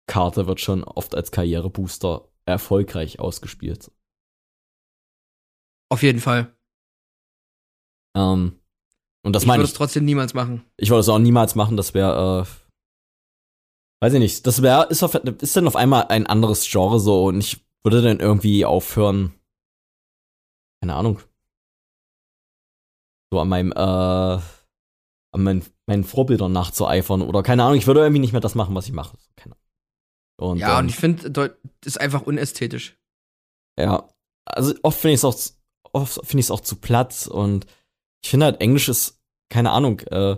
Karte wird schon oft als Karrierebooster erfolgreich ausgespielt. Auf jeden Fall. Ähm, und das ich meine würde ich. es trotzdem niemals machen. Ich würde es auch niemals machen, das wäre, äh, weiß ich nicht, das wäre, ist, auf, ist dann auf einmal ein anderes Genre so und ich würde dann irgendwie aufhören, keine Ahnung, so an meinem, äh, an meinen, meinen Vorbildern nachzueifern oder keine Ahnung, ich würde irgendwie nicht mehr das machen, was ich mache. Keine Ahnung. Und, ja, ähm, und ich finde, das ist einfach unästhetisch. Ja, also oft finde ich es auch, oft finde ich es auch zu platt und ich finde halt Englisch ist, keine Ahnung, äh,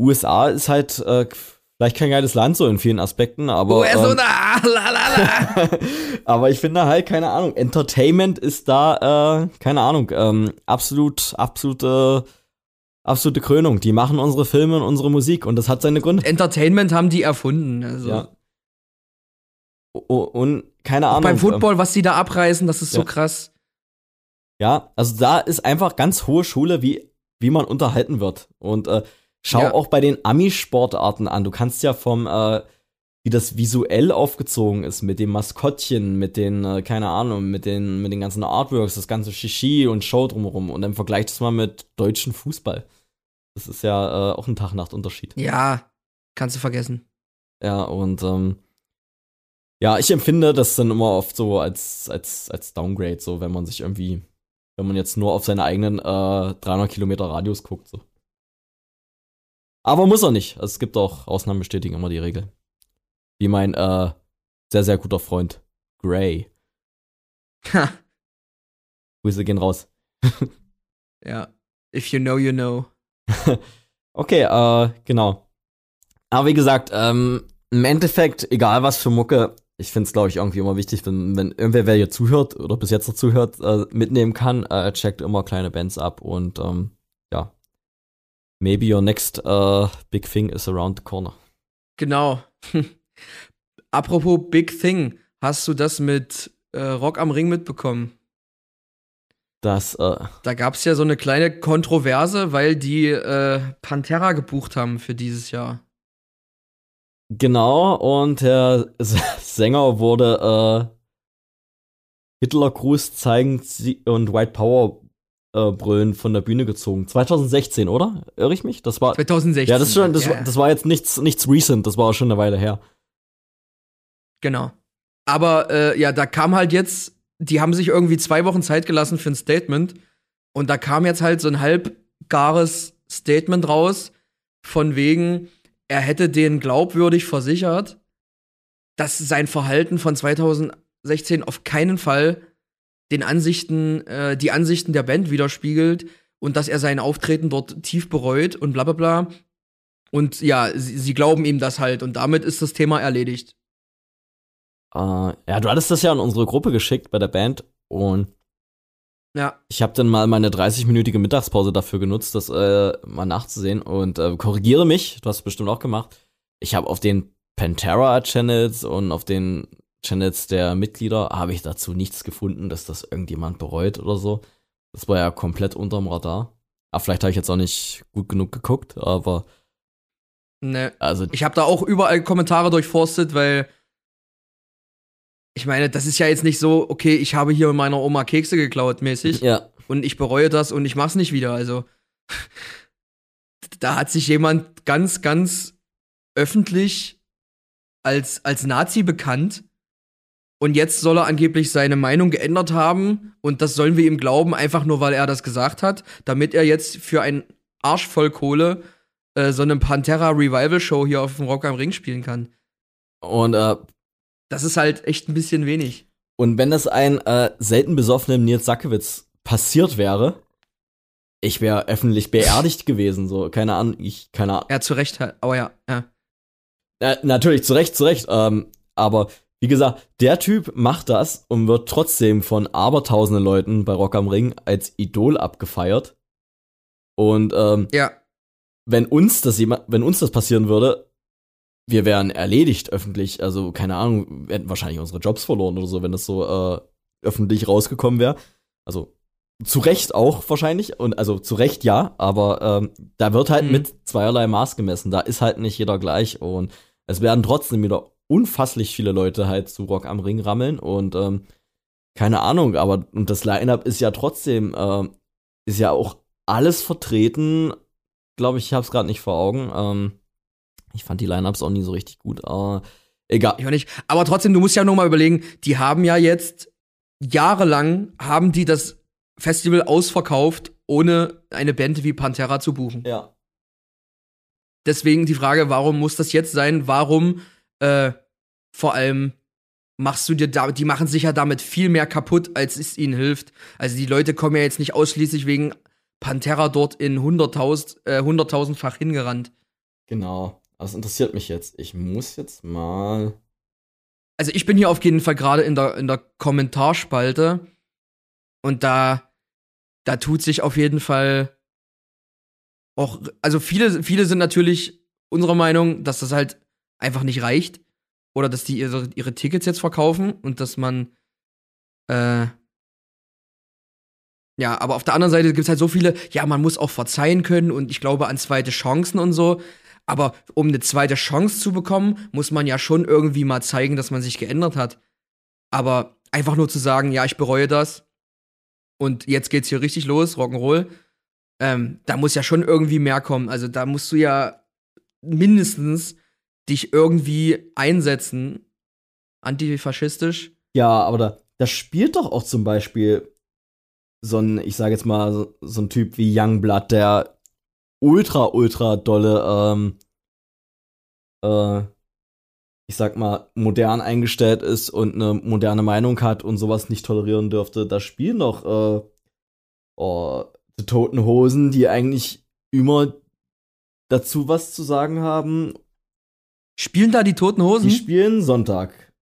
USA ist halt äh, vielleicht kein geiles Land so in vielen Aspekten, aber so ähm, [LAUGHS] la. [LAUGHS] aber ich finde halt keine Ahnung, Entertainment ist da, äh, keine Ahnung, ähm, absolut, absolute, absolute Krönung. Die machen unsere Filme und unsere Musik und das hat seine Gründe. Entertainment haben die erfunden. Also. Ja. Und keine Ahnung. Beim ähm, Football, was die da abreißen, das ist so Ja. krass. Ja, also da ist einfach ganz hohe Schule, wie, wie man unterhalten wird. Und äh, schau Ja. auch bei den Ami-Sportarten an. Du kannst ja vom, äh, wie das visuell aufgezogen ist, mit dem Maskottchen, mit den, äh, keine Ahnung, mit den, mit den ganzen Artworks, das ganze Shishi und Show drumherum. Und dann vergleich das mal mit deutschen Fußball. Das ist ja äh, auch ein Tag-Nacht-Unterschied. Ja, kannst du vergessen. Ja, und ähm, ja, ich empfinde das dann immer oft so als, als, als Downgrade, so wenn man sich irgendwie, wenn man jetzt nur auf seine eigenen äh, 300 Kilometer Radius guckt. So. Aber muss er nicht. Also, es gibt auch Ausnahmen bestätigen immer die Regel. Wie mein äh, sehr, sehr guter Freund Gray. Ha, Grüße gehen raus. [LAUGHS] ja. If you know, you know. Okay, äh, genau. Aber wie gesagt, ähm, im Endeffekt, egal was für Mucke, ich finde es, glaube ich, irgendwie immer wichtig, wenn, wenn irgendwer, wer hier zuhört oder bis jetzt noch zuhört, äh, mitnehmen kann, äh, checkt immer kleine Bands ab und ähm, ja. Maybe your next äh, big thing is around the corner. Genau. [LAUGHS] Apropos Big Thing, hast du das mit äh, Rock am Ring mitbekommen? Das, äh, Da gab es ja so eine kleine Kontroverse, weil die äh, Pantera gebucht haben für dieses Jahr. genau, und der [LAUGHS] Sänger wurde äh, Hitlergruß zeigen und White Power äh, brüllen von der Bühne gezogen. 2016, oder? Irre ich mich? Das war 2016. Ja, das, ist schon, das, war, das war jetzt nichts, nichts recent, das war auch schon eine Weile her. Genau. Aber äh, ja, da kam halt jetzt, die haben sich irgendwie zwei Wochen Zeit gelassen für ein Statement. Und da kam jetzt halt so ein halbgares Statement raus, von wegen, er hätte denen glaubwürdig versichert, dass sein Verhalten von 2016 auf keinen Fall den Ansichten, äh, die Ansichten der Band widerspiegelt und dass er sein Auftreten dort tief bereut und bla bla bla. Und ja, sie, sie glauben ihm das halt und damit ist das Thema erledigt. Äh, ja, du hattest das ja in unsere Gruppe geschickt bei der Band und Ja. ich habe dann mal meine 30-minütige Mittagspause dafür genutzt, das äh, mal nachzusehen und äh, korrigiere mich, du hast es bestimmt auch gemacht. Ich habe auf den Pantera-Channels und auf den Channels der Mitglieder habe ich dazu nichts gefunden, dass das irgendjemand bereut oder so. Das war ja komplett unterm Radar. Aber vielleicht habe ich jetzt auch nicht gut genug geguckt, aber Ne. also Ich habe da auch überall Kommentare durchforstet, weil ich meine, das ist ja jetzt nicht so, okay, ich habe hier meiner Oma Kekse geklaut mäßig ja, und ich bereue das und ich mach's nicht wieder. Also da hat sich jemand ganz, ganz öffentlich als, als Nazi bekannt und jetzt soll er angeblich seine Meinung geändert haben und das sollen wir ihm glauben, einfach nur weil er das gesagt hat, damit er jetzt für einen Arsch voll Kohle äh, so eine Pantera Revival Show hier auf dem Rock am Ring spielen kann. und äh, Das ist halt echt ein bisschen wenig. Und wenn das ein äh, selten besoffenem Nils Sackewitz passiert wäre, ich wäre öffentlich beerdigt gewesen, so, keine Ahnung, ich, keine Ahnung. Ja, zu Recht halt, aber ja, ja. Äh, natürlich, zu Recht, zu Recht, ähm, aber wie gesagt, der Typ macht das und wird trotzdem von abertausenden Leuten bei Rock am Ring als Idol abgefeiert. Und ähm, Ja, wenn uns das jemand, wenn uns das passieren würde, wir wären erledigt öffentlich. Also, keine Ahnung, wir hätten wahrscheinlich unsere Jobs verloren oder so, wenn das so äh, öffentlich rausgekommen wäre. Also zu Recht auch wahrscheinlich. Und also zu Recht ja, aber ähm, da wird halt Mhm. mit zweierlei Maß gemessen. Da ist halt nicht jeder gleich und es werden trotzdem wieder unfasslich viele Leute halt zu Rock am Ring rammeln und ähm, keine Ahnung, aber und das Line-Up ist ja trotzdem, ähm, ist ja auch alles vertreten, glaube ich, ich habe es gerade nicht vor Augen. Ähm, ich fand die Lineups auch nie so richtig gut, aber egal. ich auch nicht. Aber trotzdem, du musst ja nur mal überlegen, die haben ja jetzt jahrelang haben die das Festival ausverkauft, ohne eine Band wie Pantera zu buchen. Ja. Deswegen die Frage, warum muss das jetzt sein? Warum äh, vor allem machst du dir da, die machen sich ja damit viel mehr kaputt, als es ihnen hilft. Also die Leute kommen ja jetzt nicht ausschließlich wegen Pantera dort in 100.000 äh, 100.000-fach hingerannt. Genau. Das interessiert mich jetzt. Ich muss jetzt mal. Also ich bin hier auf jeden Fall gerade in der, in der Kommentarspalte und da, da tut sich auf jeden Fall auch, also viele, viele sind natürlich unserer Meinung, dass das halt einfach nicht reicht oder dass die ihre, ihre Tickets jetzt verkaufen und dass man, äh, ja, aber auf der anderen Seite gibt es halt so viele, ja, man muss auch verzeihen können und ich glaube an zweite Chancen und so. Aber um eine zweite Chance zu bekommen, muss man ja schon irgendwie mal zeigen, dass man sich geändert hat. Aber einfach nur zu sagen, ja, ich bereue das und jetzt geht's hier richtig los, Rock'n'Roll, ähm, da muss ja schon irgendwie mehr kommen. Also da musst du ja mindestens dich irgendwie einsetzen, antifaschistisch. Ja, aber da, da spielt doch auch zum Beispiel so ein, ich sage jetzt mal, so, so ein Typ wie Youngblood, der ultra, ultra dolle, ähm, äh, ich sag mal, modern eingestellt ist und eine moderne Meinung hat und sowas nicht tolerieren dürfte. Da spielen doch, äh, oh, die Toten Hosen, die eigentlich immer dazu was zu sagen haben. Spielen da die Toten Die Hosen? spielen Sonntag.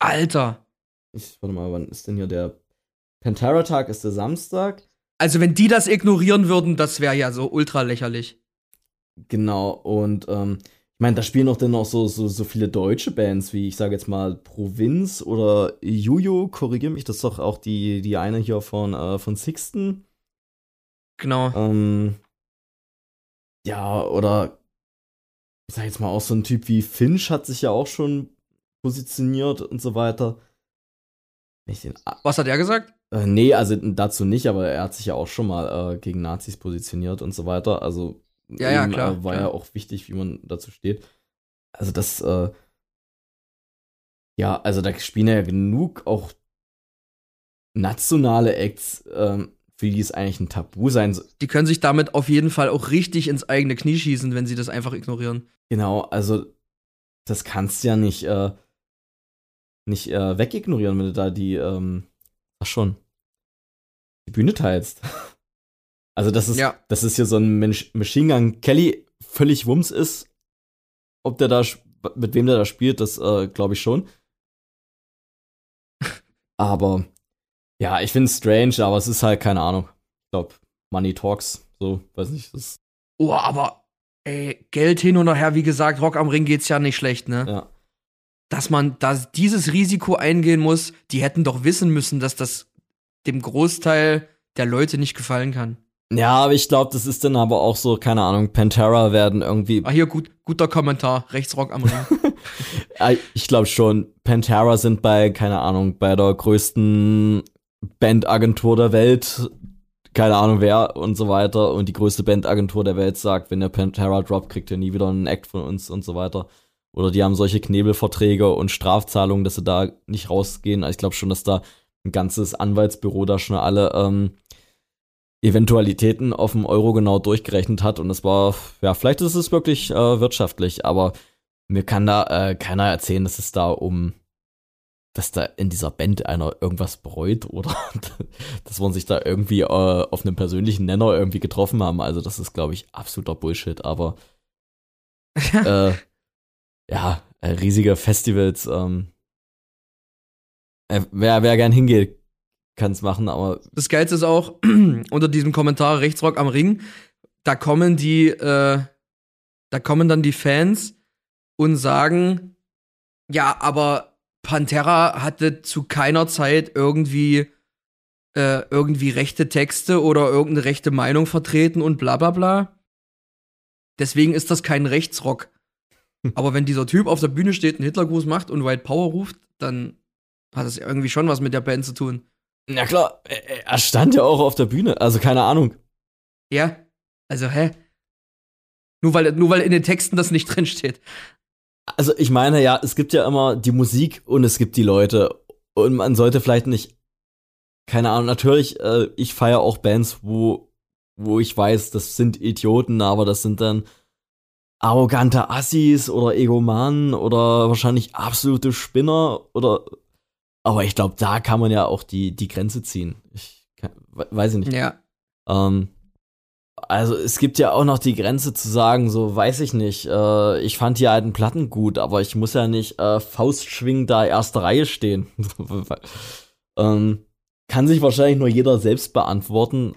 Alter. Ich, warte mal, wann ist denn hier der Pantera-Tag? Ist der Samstag? Also wenn die das ignorieren würden, das wäre ja so ultra lächerlich. Genau, und ähm, ich meine, da spielen auch dann auch so, so, so viele deutsche Bands, wie ich sage jetzt mal Provinz oder Juju, korrigier mich, das ist doch auch die, die eine hier von, äh, von Sixten. Genau. Ähm, ja, oder ich sag jetzt mal auch so ein Typ wie Finch hat sich ja auch schon positioniert und so weiter. Was hat er gesagt? Äh, nee, also dazu nicht, aber er hat sich ja auch schon mal äh, gegen Nazis positioniert und so weiter. Also Ja, ja, klar, Äh, war klar. ja auch wichtig, wie man dazu steht. Also das, äh, ja, also da spielen ja genug auch nationale Acts, ähm, für die es eigentlich ein Tabu sein soll. Die können sich damit auf jeden Fall auch richtig ins eigene Knie schießen, wenn sie das einfach ignorieren. Genau, also das kannst du ja nicht, äh, nicht äh, wegignorieren, wenn du da die, ähm, ach schon, die Bühne teilst. [LAUGHS] Also das ist, Ja. das ist hier so ein Mensch- Machine Gun Kelly völlig Wumms ist, ob der da, mit wem der da spielt, das äh, glaube ich schon. [LAUGHS] Aber ja, ich finde es strange, aber es ist halt keine Ahnung. Ich glaube, Money Talks, so, weiß nicht. Das oh, aber ey, Geld hin und her, wie gesagt, Rock am Ring geht's ja nicht schlecht, ne? Ja. Dass man dass dieses Risiko eingehen muss, die hätten doch wissen müssen, dass das dem Großteil der Leute nicht gefallen kann. Ja, aber ich glaube, das ist dann aber auch so, keine Ahnung, Pantera werden irgendwie. Ah, hier, gut, guter Kommentar. Rechtsrock am Ring. [LAUGHS] ich glaube schon, Pantera sind bei, keine Ahnung, bei der größten Bandagentur der Welt, keine Ahnung wer und so weiter. Und die größte Bandagentur der Welt sagt, wenn der Pantera droppt, kriegt er nie wieder einen Act von uns und so weiter. Oder die haben solche Knebelverträge und Strafzahlungen, dass sie da nicht rausgehen. Also ich glaube schon, dass da ein ganzes Anwaltsbüro da schon alle ähm, Eventualitäten auf dem Euro genau durchgerechnet hat. Und es war, ja, vielleicht ist es wirklich äh, wirtschaftlich, aber mir kann da äh, keiner erzählen, dass es da um, dass da in dieser Band einer irgendwas bereut oder [LAUGHS] dass man sich da irgendwie äh, auf einem persönlichen Nenner irgendwie getroffen haben. Also das ist, glaube ich, absoluter Bullshit, aber [LAUGHS] äh, ja, äh, riesige Festivals, ähm, äh, wer, wer gern hingeht, kann es machen, aber. Das Geilste ist auch, [CLEARS THROAT] unter diesem Kommentar Rechtsrock am Ring, da kommen die, äh, da kommen dann die Fans und sagen, ja, aber Pantera hatte zu keiner Zeit irgendwie äh, irgendwie rechte Texte oder irgendeine rechte Meinung vertreten und bla bla bla. Deswegen ist das kein Rechtsrock. [LAUGHS] Aber wenn dieser Typ auf der Bühne steht, einen Hitlergruß macht und White Power ruft, dann hat das irgendwie schon was mit der Band zu tun. Na klar, er stand ja auch auf der Bühne, also keine Ahnung. Ja, also hä? Nur weil, nur weil in den Texten das nicht [LAUGHS] drin steht. Also ich meine ja, es gibt ja immer die Musik und es gibt die Leute und man sollte vielleicht nicht, keine Ahnung, natürlich, äh, ich feiere auch Bands, wo, wo ich weiß, das sind Idioten, aber das sind dann arrogante Assis oder Egomanen oder wahrscheinlich absolute Spinner oder aber ich glaube, da kann man ja auch die, die Grenze ziehen. Ich kann, weiß ich nicht. Ja. Ähm, also es gibt ja auch noch die Grenze zu sagen, so weiß ich nicht, äh, ich fand die alten Platten gut, aber ich muss ja nicht äh, faustschwingend da erste Reihe stehen. [LAUGHS] ähm, kann sich wahrscheinlich nur jeder selbst beantworten,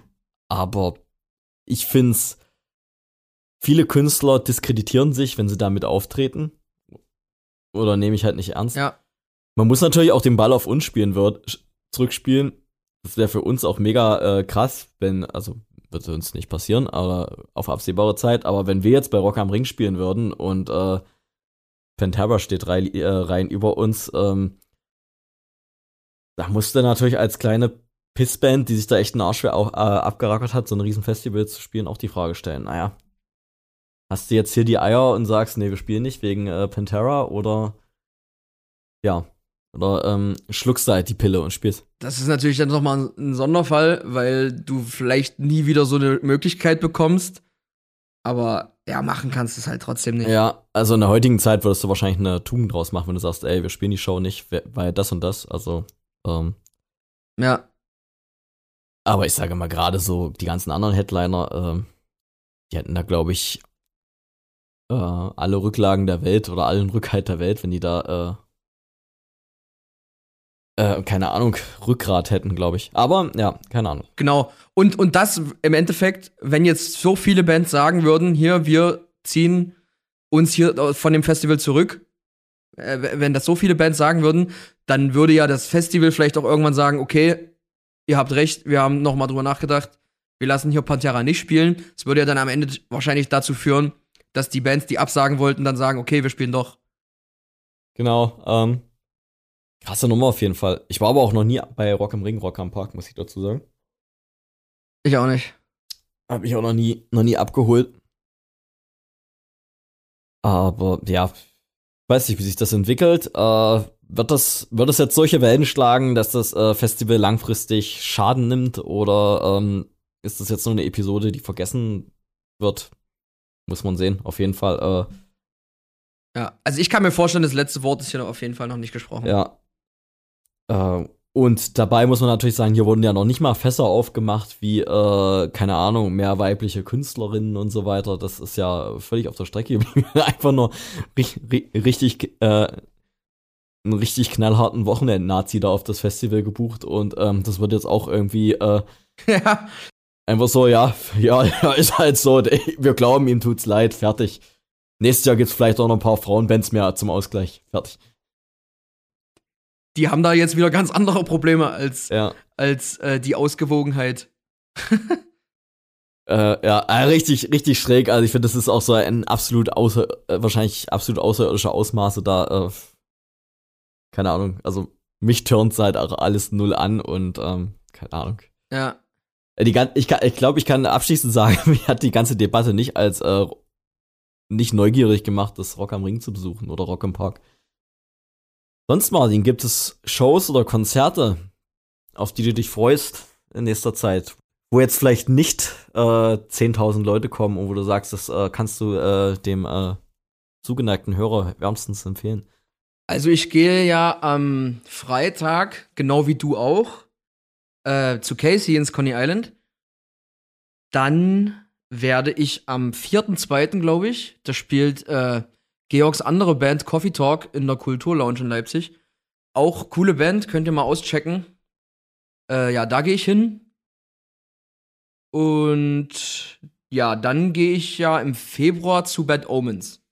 aber ich find's, viele Künstler diskreditieren sich, wenn sie damit auftreten. Oder nehme ich halt nicht ernst. Ja. Man muss natürlich auch den Ball auf uns spielen wird, zurückspielen. Das wäre für uns auch mega äh, krass, wenn, also wird uns nicht passieren, aber auf absehbare Zeit. Aber wenn wir jetzt bei Rock am Ring spielen würden und äh, Pantera steht rein, äh, rein über uns, ähm, da musste natürlich als kleine Pissband, die sich da echt einen Arsch auch, äh, abgerackert hat, so ein Riesenfestival zu spielen, auch die Frage stellen, naja, hast du jetzt hier die Eier und sagst, nee, wir spielen nicht wegen äh, Pantera oder ja, oder ähm, schluckst du halt die Pille und spielst. Das ist natürlich dann nochmal ein Sonderfall, weil du vielleicht nie wieder so eine Möglichkeit bekommst. Aber ja, machen kannst du es halt trotzdem nicht. Ja, also in der heutigen Zeit würdest du wahrscheinlich eine Tugend draus machen, wenn du sagst, ey, wir spielen die Show nicht, weil das und das. Also, ähm. Ja. Aber ich sage mal, gerade so die ganzen anderen Headliner, ähm, die hätten da, glaube ich, äh, alle Rücklagen der Welt oder allen Rückhalt der Welt, wenn die da äh, äh, keine Ahnung, Rückgrat hätten, glaube ich. Aber ja, keine Ahnung. Genau. Und, und das im Endeffekt, wenn jetzt so viele Bands sagen würden, hier, wir ziehen uns hier von dem Festival zurück, äh, wenn das so viele Bands sagen würden, dann würde ja das Festival vielleicht auch irgendwann sagen, okay, ihr habt recht, wir haben noch mal drüber nachgedacht, wir lassen hier Pantera nicht spielen. Es würde ja dann am Ende wahrscheinlich dazu führen, dass die Bands, die absagen wollten, dann sagen, okay, wir spielen doch. Genau, ähm, Krasse Nummer auf jeden Fall. Ich war aber auch noch nie bei Rock am Ring, Rock am Park, muss ich dazu sagen. Ich auch nicht. Hab ich auch noch nie, noch nie abgeholt. Aber ja, weiß nicht, wie sich das entwickelt. Äh, wird das, wird das jetzt solche Wellen schlagen, dass das äh, Festival langfristig Schaden nimmt? Oder ähm, ist das jetzt nur eine Episode, die vergessen wird? Muss man sehen, auf jeden Fall. Äh, ja, also ich kann mir vorstellen, das letzte Wort ist hier auf jeden Fall noch nicht gesprochen. Ja, äh, Und dabei muss man natürlich sagen, hier wurden ja noch nicht mal Fässer aufgemacht, wie, äh, keine Ahnung, mehr weibliche Künstlerinnen und so weiter. Das ist ja völlig auf der Strecke [LAUGHS] geblieben. Einfach nur richtig, richtig äh, einen richtig knallharten Wochenend-Nazi da auf das Festival gebucht und ähm, das wird jetzt auch irgendwie äh, [LAUGHS] ja. einfach so, ja, ja, ja, ist halt so. Wir glauben, ihm tut's leid, fertig. Nächstes Jahr gibt's vielleicht auch noch ein paar Frauenbands mehr zum Ausgleich. Fertig die haben da jetzt wieder ganz andere Probleme als, ja. als äh, die Ausgewogenheit. äh, ja, äh, richtig, richtig schräg. Also ich finde, das ist auch so ein absolut außer, äh, wahrscheinlich absolut außerirdischer Ausmaße da. Äh, keine Ahnung. Also mich turnt halt auch alles null an und ähm, keine Ahnung. Ja. Äh, die, ich ich glaube, ich kann abschließend sagen, [LAUGHS] mich hat die ganze Debatte nicht als nicht neugierig gemacht, das Rock am Ring zu besuchen oder Rock im Park. Sonst, Martin, gibt es Shows oder Konzerte, auf die du dich freust in nächster Zeit? Wo jetzt vielleicht nicht äh, 10.000 Leute kommen und wo du sagst, das äh, kannst du äh, dem äh, zugeneigten Hörer wärmstens empfehlen. Also ich gehe ja am Freitag, genau wie du auch, äh, zu Casey ins Coney Island. Dann werde ich am 4.2., glaube ich, da spielt äh, Georgs andere Band Coffee Talk in der Kulturlounge in Leipzig. Auch coole Band, könnt ihr mal auschecken. Äh, ja, da gehe ich hin. Und ja, dann gehe ich ja im Februar zu Bad Omens.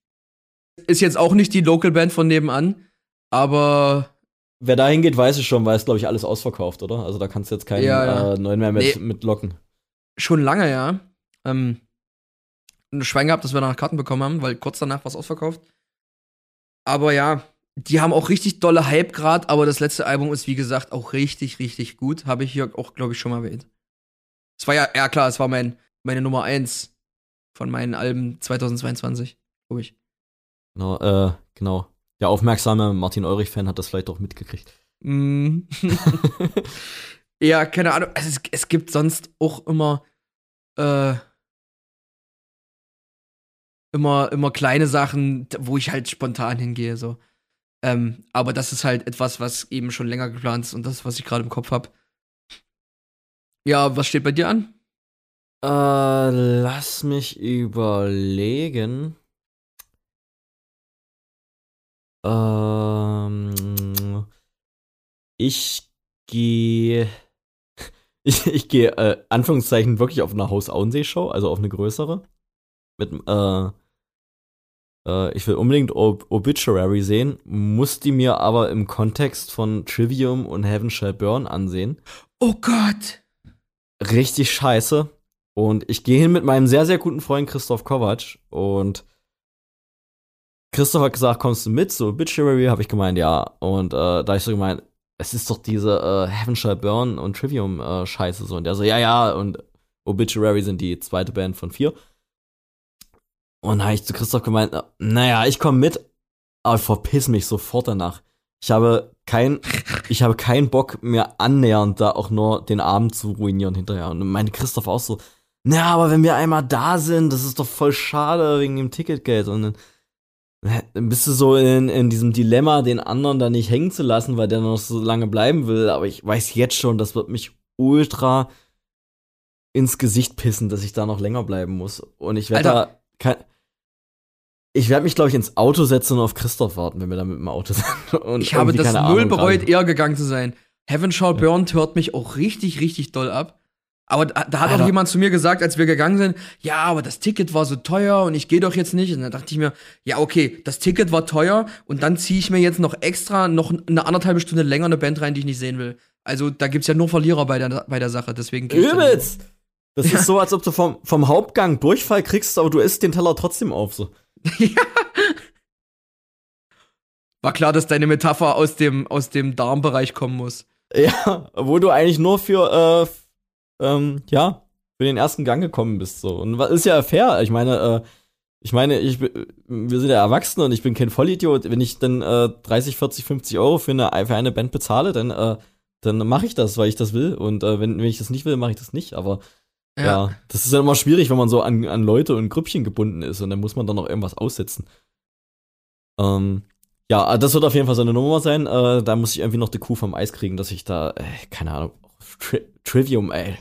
Ist jetzt auch nicht die Local Band von nebenan, aber. Wer da hingeht, weiß ich schon, weil es, glaube ich, alles ausverkauft, oder? Also da kannst du jetzt keinen ja, ja. Äh, neuen mehr mit, nee, mit locken. Schon lange, ja. Ähm, ein Schwein gehabt, dass wir danach Karten bekommen haben, weil kurz danach war es ausverkauft. Aber ja, die haben auch richtig dolle Hype grad, aber das letzte Album ist, wie gesagt, auch richtig, richtig gut. Habe ich hier auch, glaube ich, schon mal erwähnt. Es war ja, ja klar, es war mein, meine Nummer eins von meinen Alben 2022, glaube ich. Genau, äh, genau. Der aufmerksame Martin Eurich-Fan hat das vielleicht auch mitgekriegt. Mm. [LAUGHS] ja, keine Ahnung. Also es, es gibt sonst auch immer äh, immer, immer kleine Sachen, wo ich halt spontan hingehe, so. Ähm, aber das ist halt etwas, was eben schon länger geplant ist und das, was ich gerade im Kopf habe. Ja, was steht bei dir an? Äh, lass mich überlegen. Ähm, ich gehe. [LAUGHS] Ich, ich gehe, äh, Anführungszeichen, wirklich auf eine Haus-Auensee-Show, also auf eine größere. Mit, äh, äh, ich will unbedingt Ob Obituary sehen, muss die mir aber im Kontext von Trivium und Heaven Shall Burn ansehen. Oh Gott! Richtig scheiße. Und ich gehe hin mit meinem sehr, sehr guten Freund Christoph Kovac und Christoph hat gesagt, kommst du mit? So Obituary, habe ich gemeint, ja. Und äh, da habe ich so gemeint, es ist doch diese äh, Heaven Shall Burn und Trivium äh, Scheiße so. Und der so, ja, ja, und Obituary sind die zweite Band von vier. Und da habe ich zu Christoph gemeint, naja, ich komme mit, aber verpiss mich sofort danach. Ich habe kein, ich habe keinen Bock mehr annähernd da auch nur den Abend zu ruinieren hinterher. Und meinte Christoph auch so, naja, aber wenn wir einmal da sind, das ist doch voll schade wegen dem Ticketgeld. Und dann, dann bist du so in, in diesem Dilemma, den anderen da nicht hängen zu lassen, weil der noch so lange bleiben will. Aber ich weiß jetzt schon, das wird mich ultra ins Gesicht pissen, dass ich da noch länger bleiben muss. Und ich werde da kein, ich werde mich, glaube ich, ins Auto setzen und auf Christoph warten, wenn wir da mit dem Auto [LAUGHS] sind. Und ich habe das null bereut, eher gegangen zu sein. Heaven Shall ja. Burn hört mich auch richtig, richtig doll ab. Aber da, da hat Alter. auch jemand zu mir gesagt, als wir gegangen sind, ja, aber das Ticket war so teuer und ich gehe doch jetzt nicht. Und dann dachte ich mir, ja, okay, das Ticket war teuer und dann ziehe ich mir jetzt noch extra noch eine anderthalbe Stunde länger eine Band rein, die ich nicht sehen will. Also da gibt's ja nur Verlierer bei der, bei der Sache, deswegen Übelst! [LAUGHS] Das ist so, als ob du vom, vom Hauptgang Durchfall kriegst, aber du isst den Teller trotzdem auf, so. Ja. War klar, dass deine Metapher aus dem, aus dem Darmbereich kommen muss. Ja, wo du eigentlich nur für, äh, ähm, ja, für den ersten Gang gekommen bist, so. Und was ist ja fair. Ich meine, äh, ich meine, ich, wir sind ja Erwachsene und ich bin kein Vollidiot. Wenn ich dann äh, 30, 40, 50 Euro für eine, für eine Band bezahle, dann, äh, dann mache ich das, weil ich das will. Und äh, wenn, wenn ich das nicht will, mache ich das nicht. Aber ja. ja. das ist ja immer schwierig, wenn man so an, an Leute und Grüppchen gebunden ist und dann muss man dann noch irgendwas aussetzen. Ähm, Ja, das wird auf jeden Fall so eine Nummer sein. Äh, da muss ich irgendwie noch die Kuh vom Eis kriegen, dass ich da, äh, keine Ahnung, Tri Trivium, ey.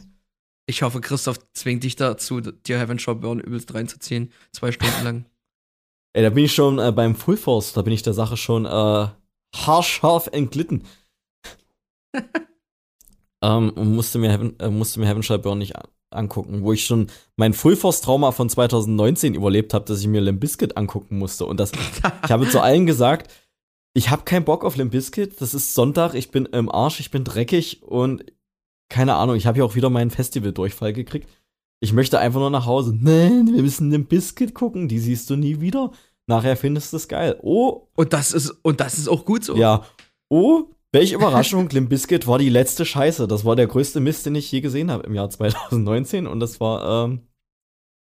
Ich hoffe, Christoph zwingt dich dazu, dir Heaven Shall Burn übelst reinzuziehen. Zwei Stunden lang. [LAUGHS] Ey, da bin ich schon äh, beim Full Force, da bin ich der Sache schon äh, haarscharf entglitten. [LAUGHS] ähm, musste mir Heaven, äh, musste mir Heaven Shall Burn nicht angucken, wo ich schon mein Full Force Trauma von 2019 überlebt habe, dass ich mir Limp Bizkit angucken musste und das ich habe zu allen gesagt, ich habe keinen Bock auf Limp Bizkit, das ist Sonntag, ich bin im Arsch, ich bin dreckig und keine Ahnung, ich habe ja auch wieder meinen Festival Durchfall gekriegt. Ich möchte einfach nur nach Hause. Nein, wir müssen Limp Bizkit gucken, die siehst du nie wieder. Nachher findest du es geil. Oh, Und das ist, und das ist auch gut so. ja. Oh, welche Überraschung, [LAUGHS] Limp Bizkit war die letzte Scheiße. Das war der größte Mist, den ich je gesehen habe im Jahr 2019 und das war ähm,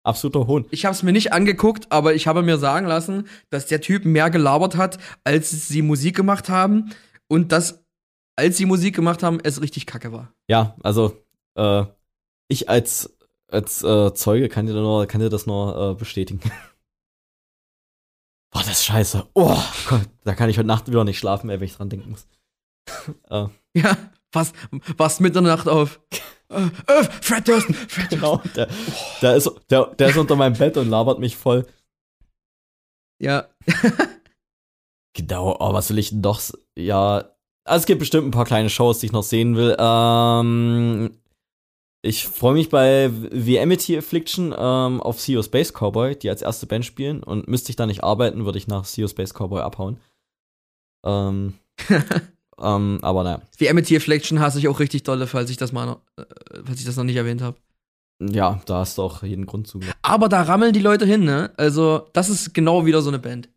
absoluter Hohn. Ich habe es mir nicht angeguckt, aber ich habe mir sagen lassen, dass der Typ mehr gelabert hat, als sie Musik gemacht haben und dass, als sie Musik gemacht haben, es richtig kacke war. Ja, also äh, ich als, als äh, Zeuge kann dir, nur, kann dir das nur äh, bestätigen. [LAUGHS] Boah, das ist scheiße. Oh Gott, da kann ich heute Nacht wieder nicht schlafen, ey, wenn ich dran denken muss. Äh, Ja, fast, fast Mitternacht auf. Äh, äh, Fred Dursten, Fred Dursten. genau, der, der, ist, der, der ist unter meinem Bett und labert mich voll. Ja, [LAUGHS] Genau, oh, was will ich denn doch? Ja, also es gibt bestimmt ein paar kleine Shows, die ich noch sehen will. Ähm, ich freue mich bei The Amity Affliction ähm, auf of Space Cowboy, die als erste Band spielen. Und müsste ich da nicht arbeiten, würde ich nach of Space Cowboy abhauen. Ähm, [LAUGHS] ähm, aber naja, die Amity Affliction hasse ich auch richtig dolle, falls ich das mal, noch- äh, falls ich das noch nicht erwähnt habe. ja, da hast du auch jeden Grund zu. Aber da rammeln die Leute hin, ne? Also, das ist genau wieder so eine Band.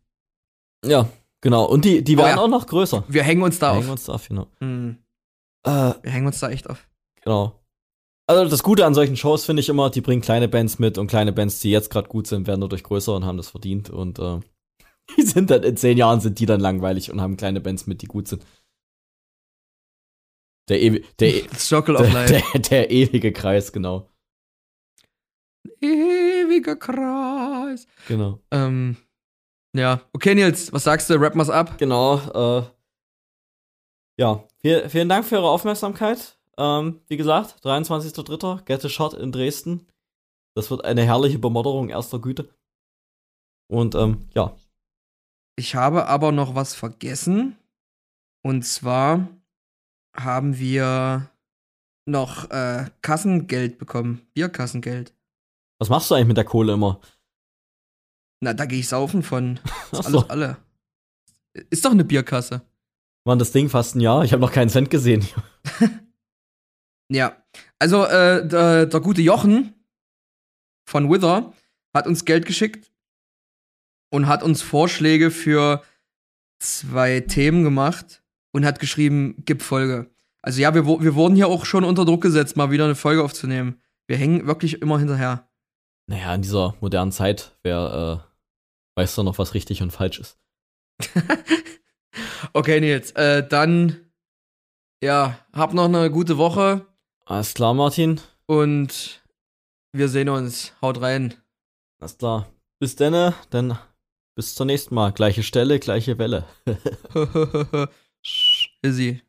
Ja, genau. Und die, die werden ja. auch noch größer. Wir hängen uns da Da auf. hängen wir uns da auf, genau. Hm, Äh, wir hängen uns da echt auf. Genau. Also das Gute an solchen Shows finde ich immer, die bringen kleine Bands mit und kleine Bands, die jetzt gerade gut sind, werden dadurch größer und haben das verdient und äh, [LAUGHS] die sind dann in zehn Jahren sind die dann langweilig und haben kleine Bands mit, die gut sind. Der, ewi der, e- [LAUGHS] Circle of der, Life. der, der ewige Kreis, genau. Ewiger Kreis. Genau. Ähm, ja. Okay, Nils, was sagst du? Rap mal's ab. Genau. Äh, ja, viel, vielen Dank für eure Aufmerksamkeit. Ähm, wie gesagt, 23.03. Get a Shot in Dresden. Das wird eine herrliche Bemodderung erster Güte. Und ähm, ja, Ich habe aber noch was vergessen. Und zwar haben wir noch äh, Kassengeld bekommen. Bierkassengeld. Was machst du eigentlich mit der Kohle immer? Na, da gehe ich saufen von. [LAUGHS] Ist Achso, alles alle. Ist doch eine Bierkasse. waren das Ding fast ein Jahr? Ich habe noch keinen Cent gesehen. [LAUGHS] Ja. Also, äh, der, der gute Jochen von Wither hat uns Geld geschickt und hat uns Vorschläge für zwei Themen gemacht und hat geschrieben, gib Folge. Also ja, wir, wir wurden hier auch schon unter Druck gesetzt, mal wieder eine Folge aufzunehmen. Wir hängen wirklich immer hinterher. Naja, in dieser modernen Zeit, wer äh, weiß doch noch, was richtig und falsch ist. [LAUGHS] Okay, Nils, äh, dann ja, hab noch eine gute Woche Alles klar, Martin. und wir sehen uns. Haut rein. Alles klar. Bis denne, dann bis zum nächsten Mal. Gleiche Stelle, gleiche Welle. [LAUGHS] Azia.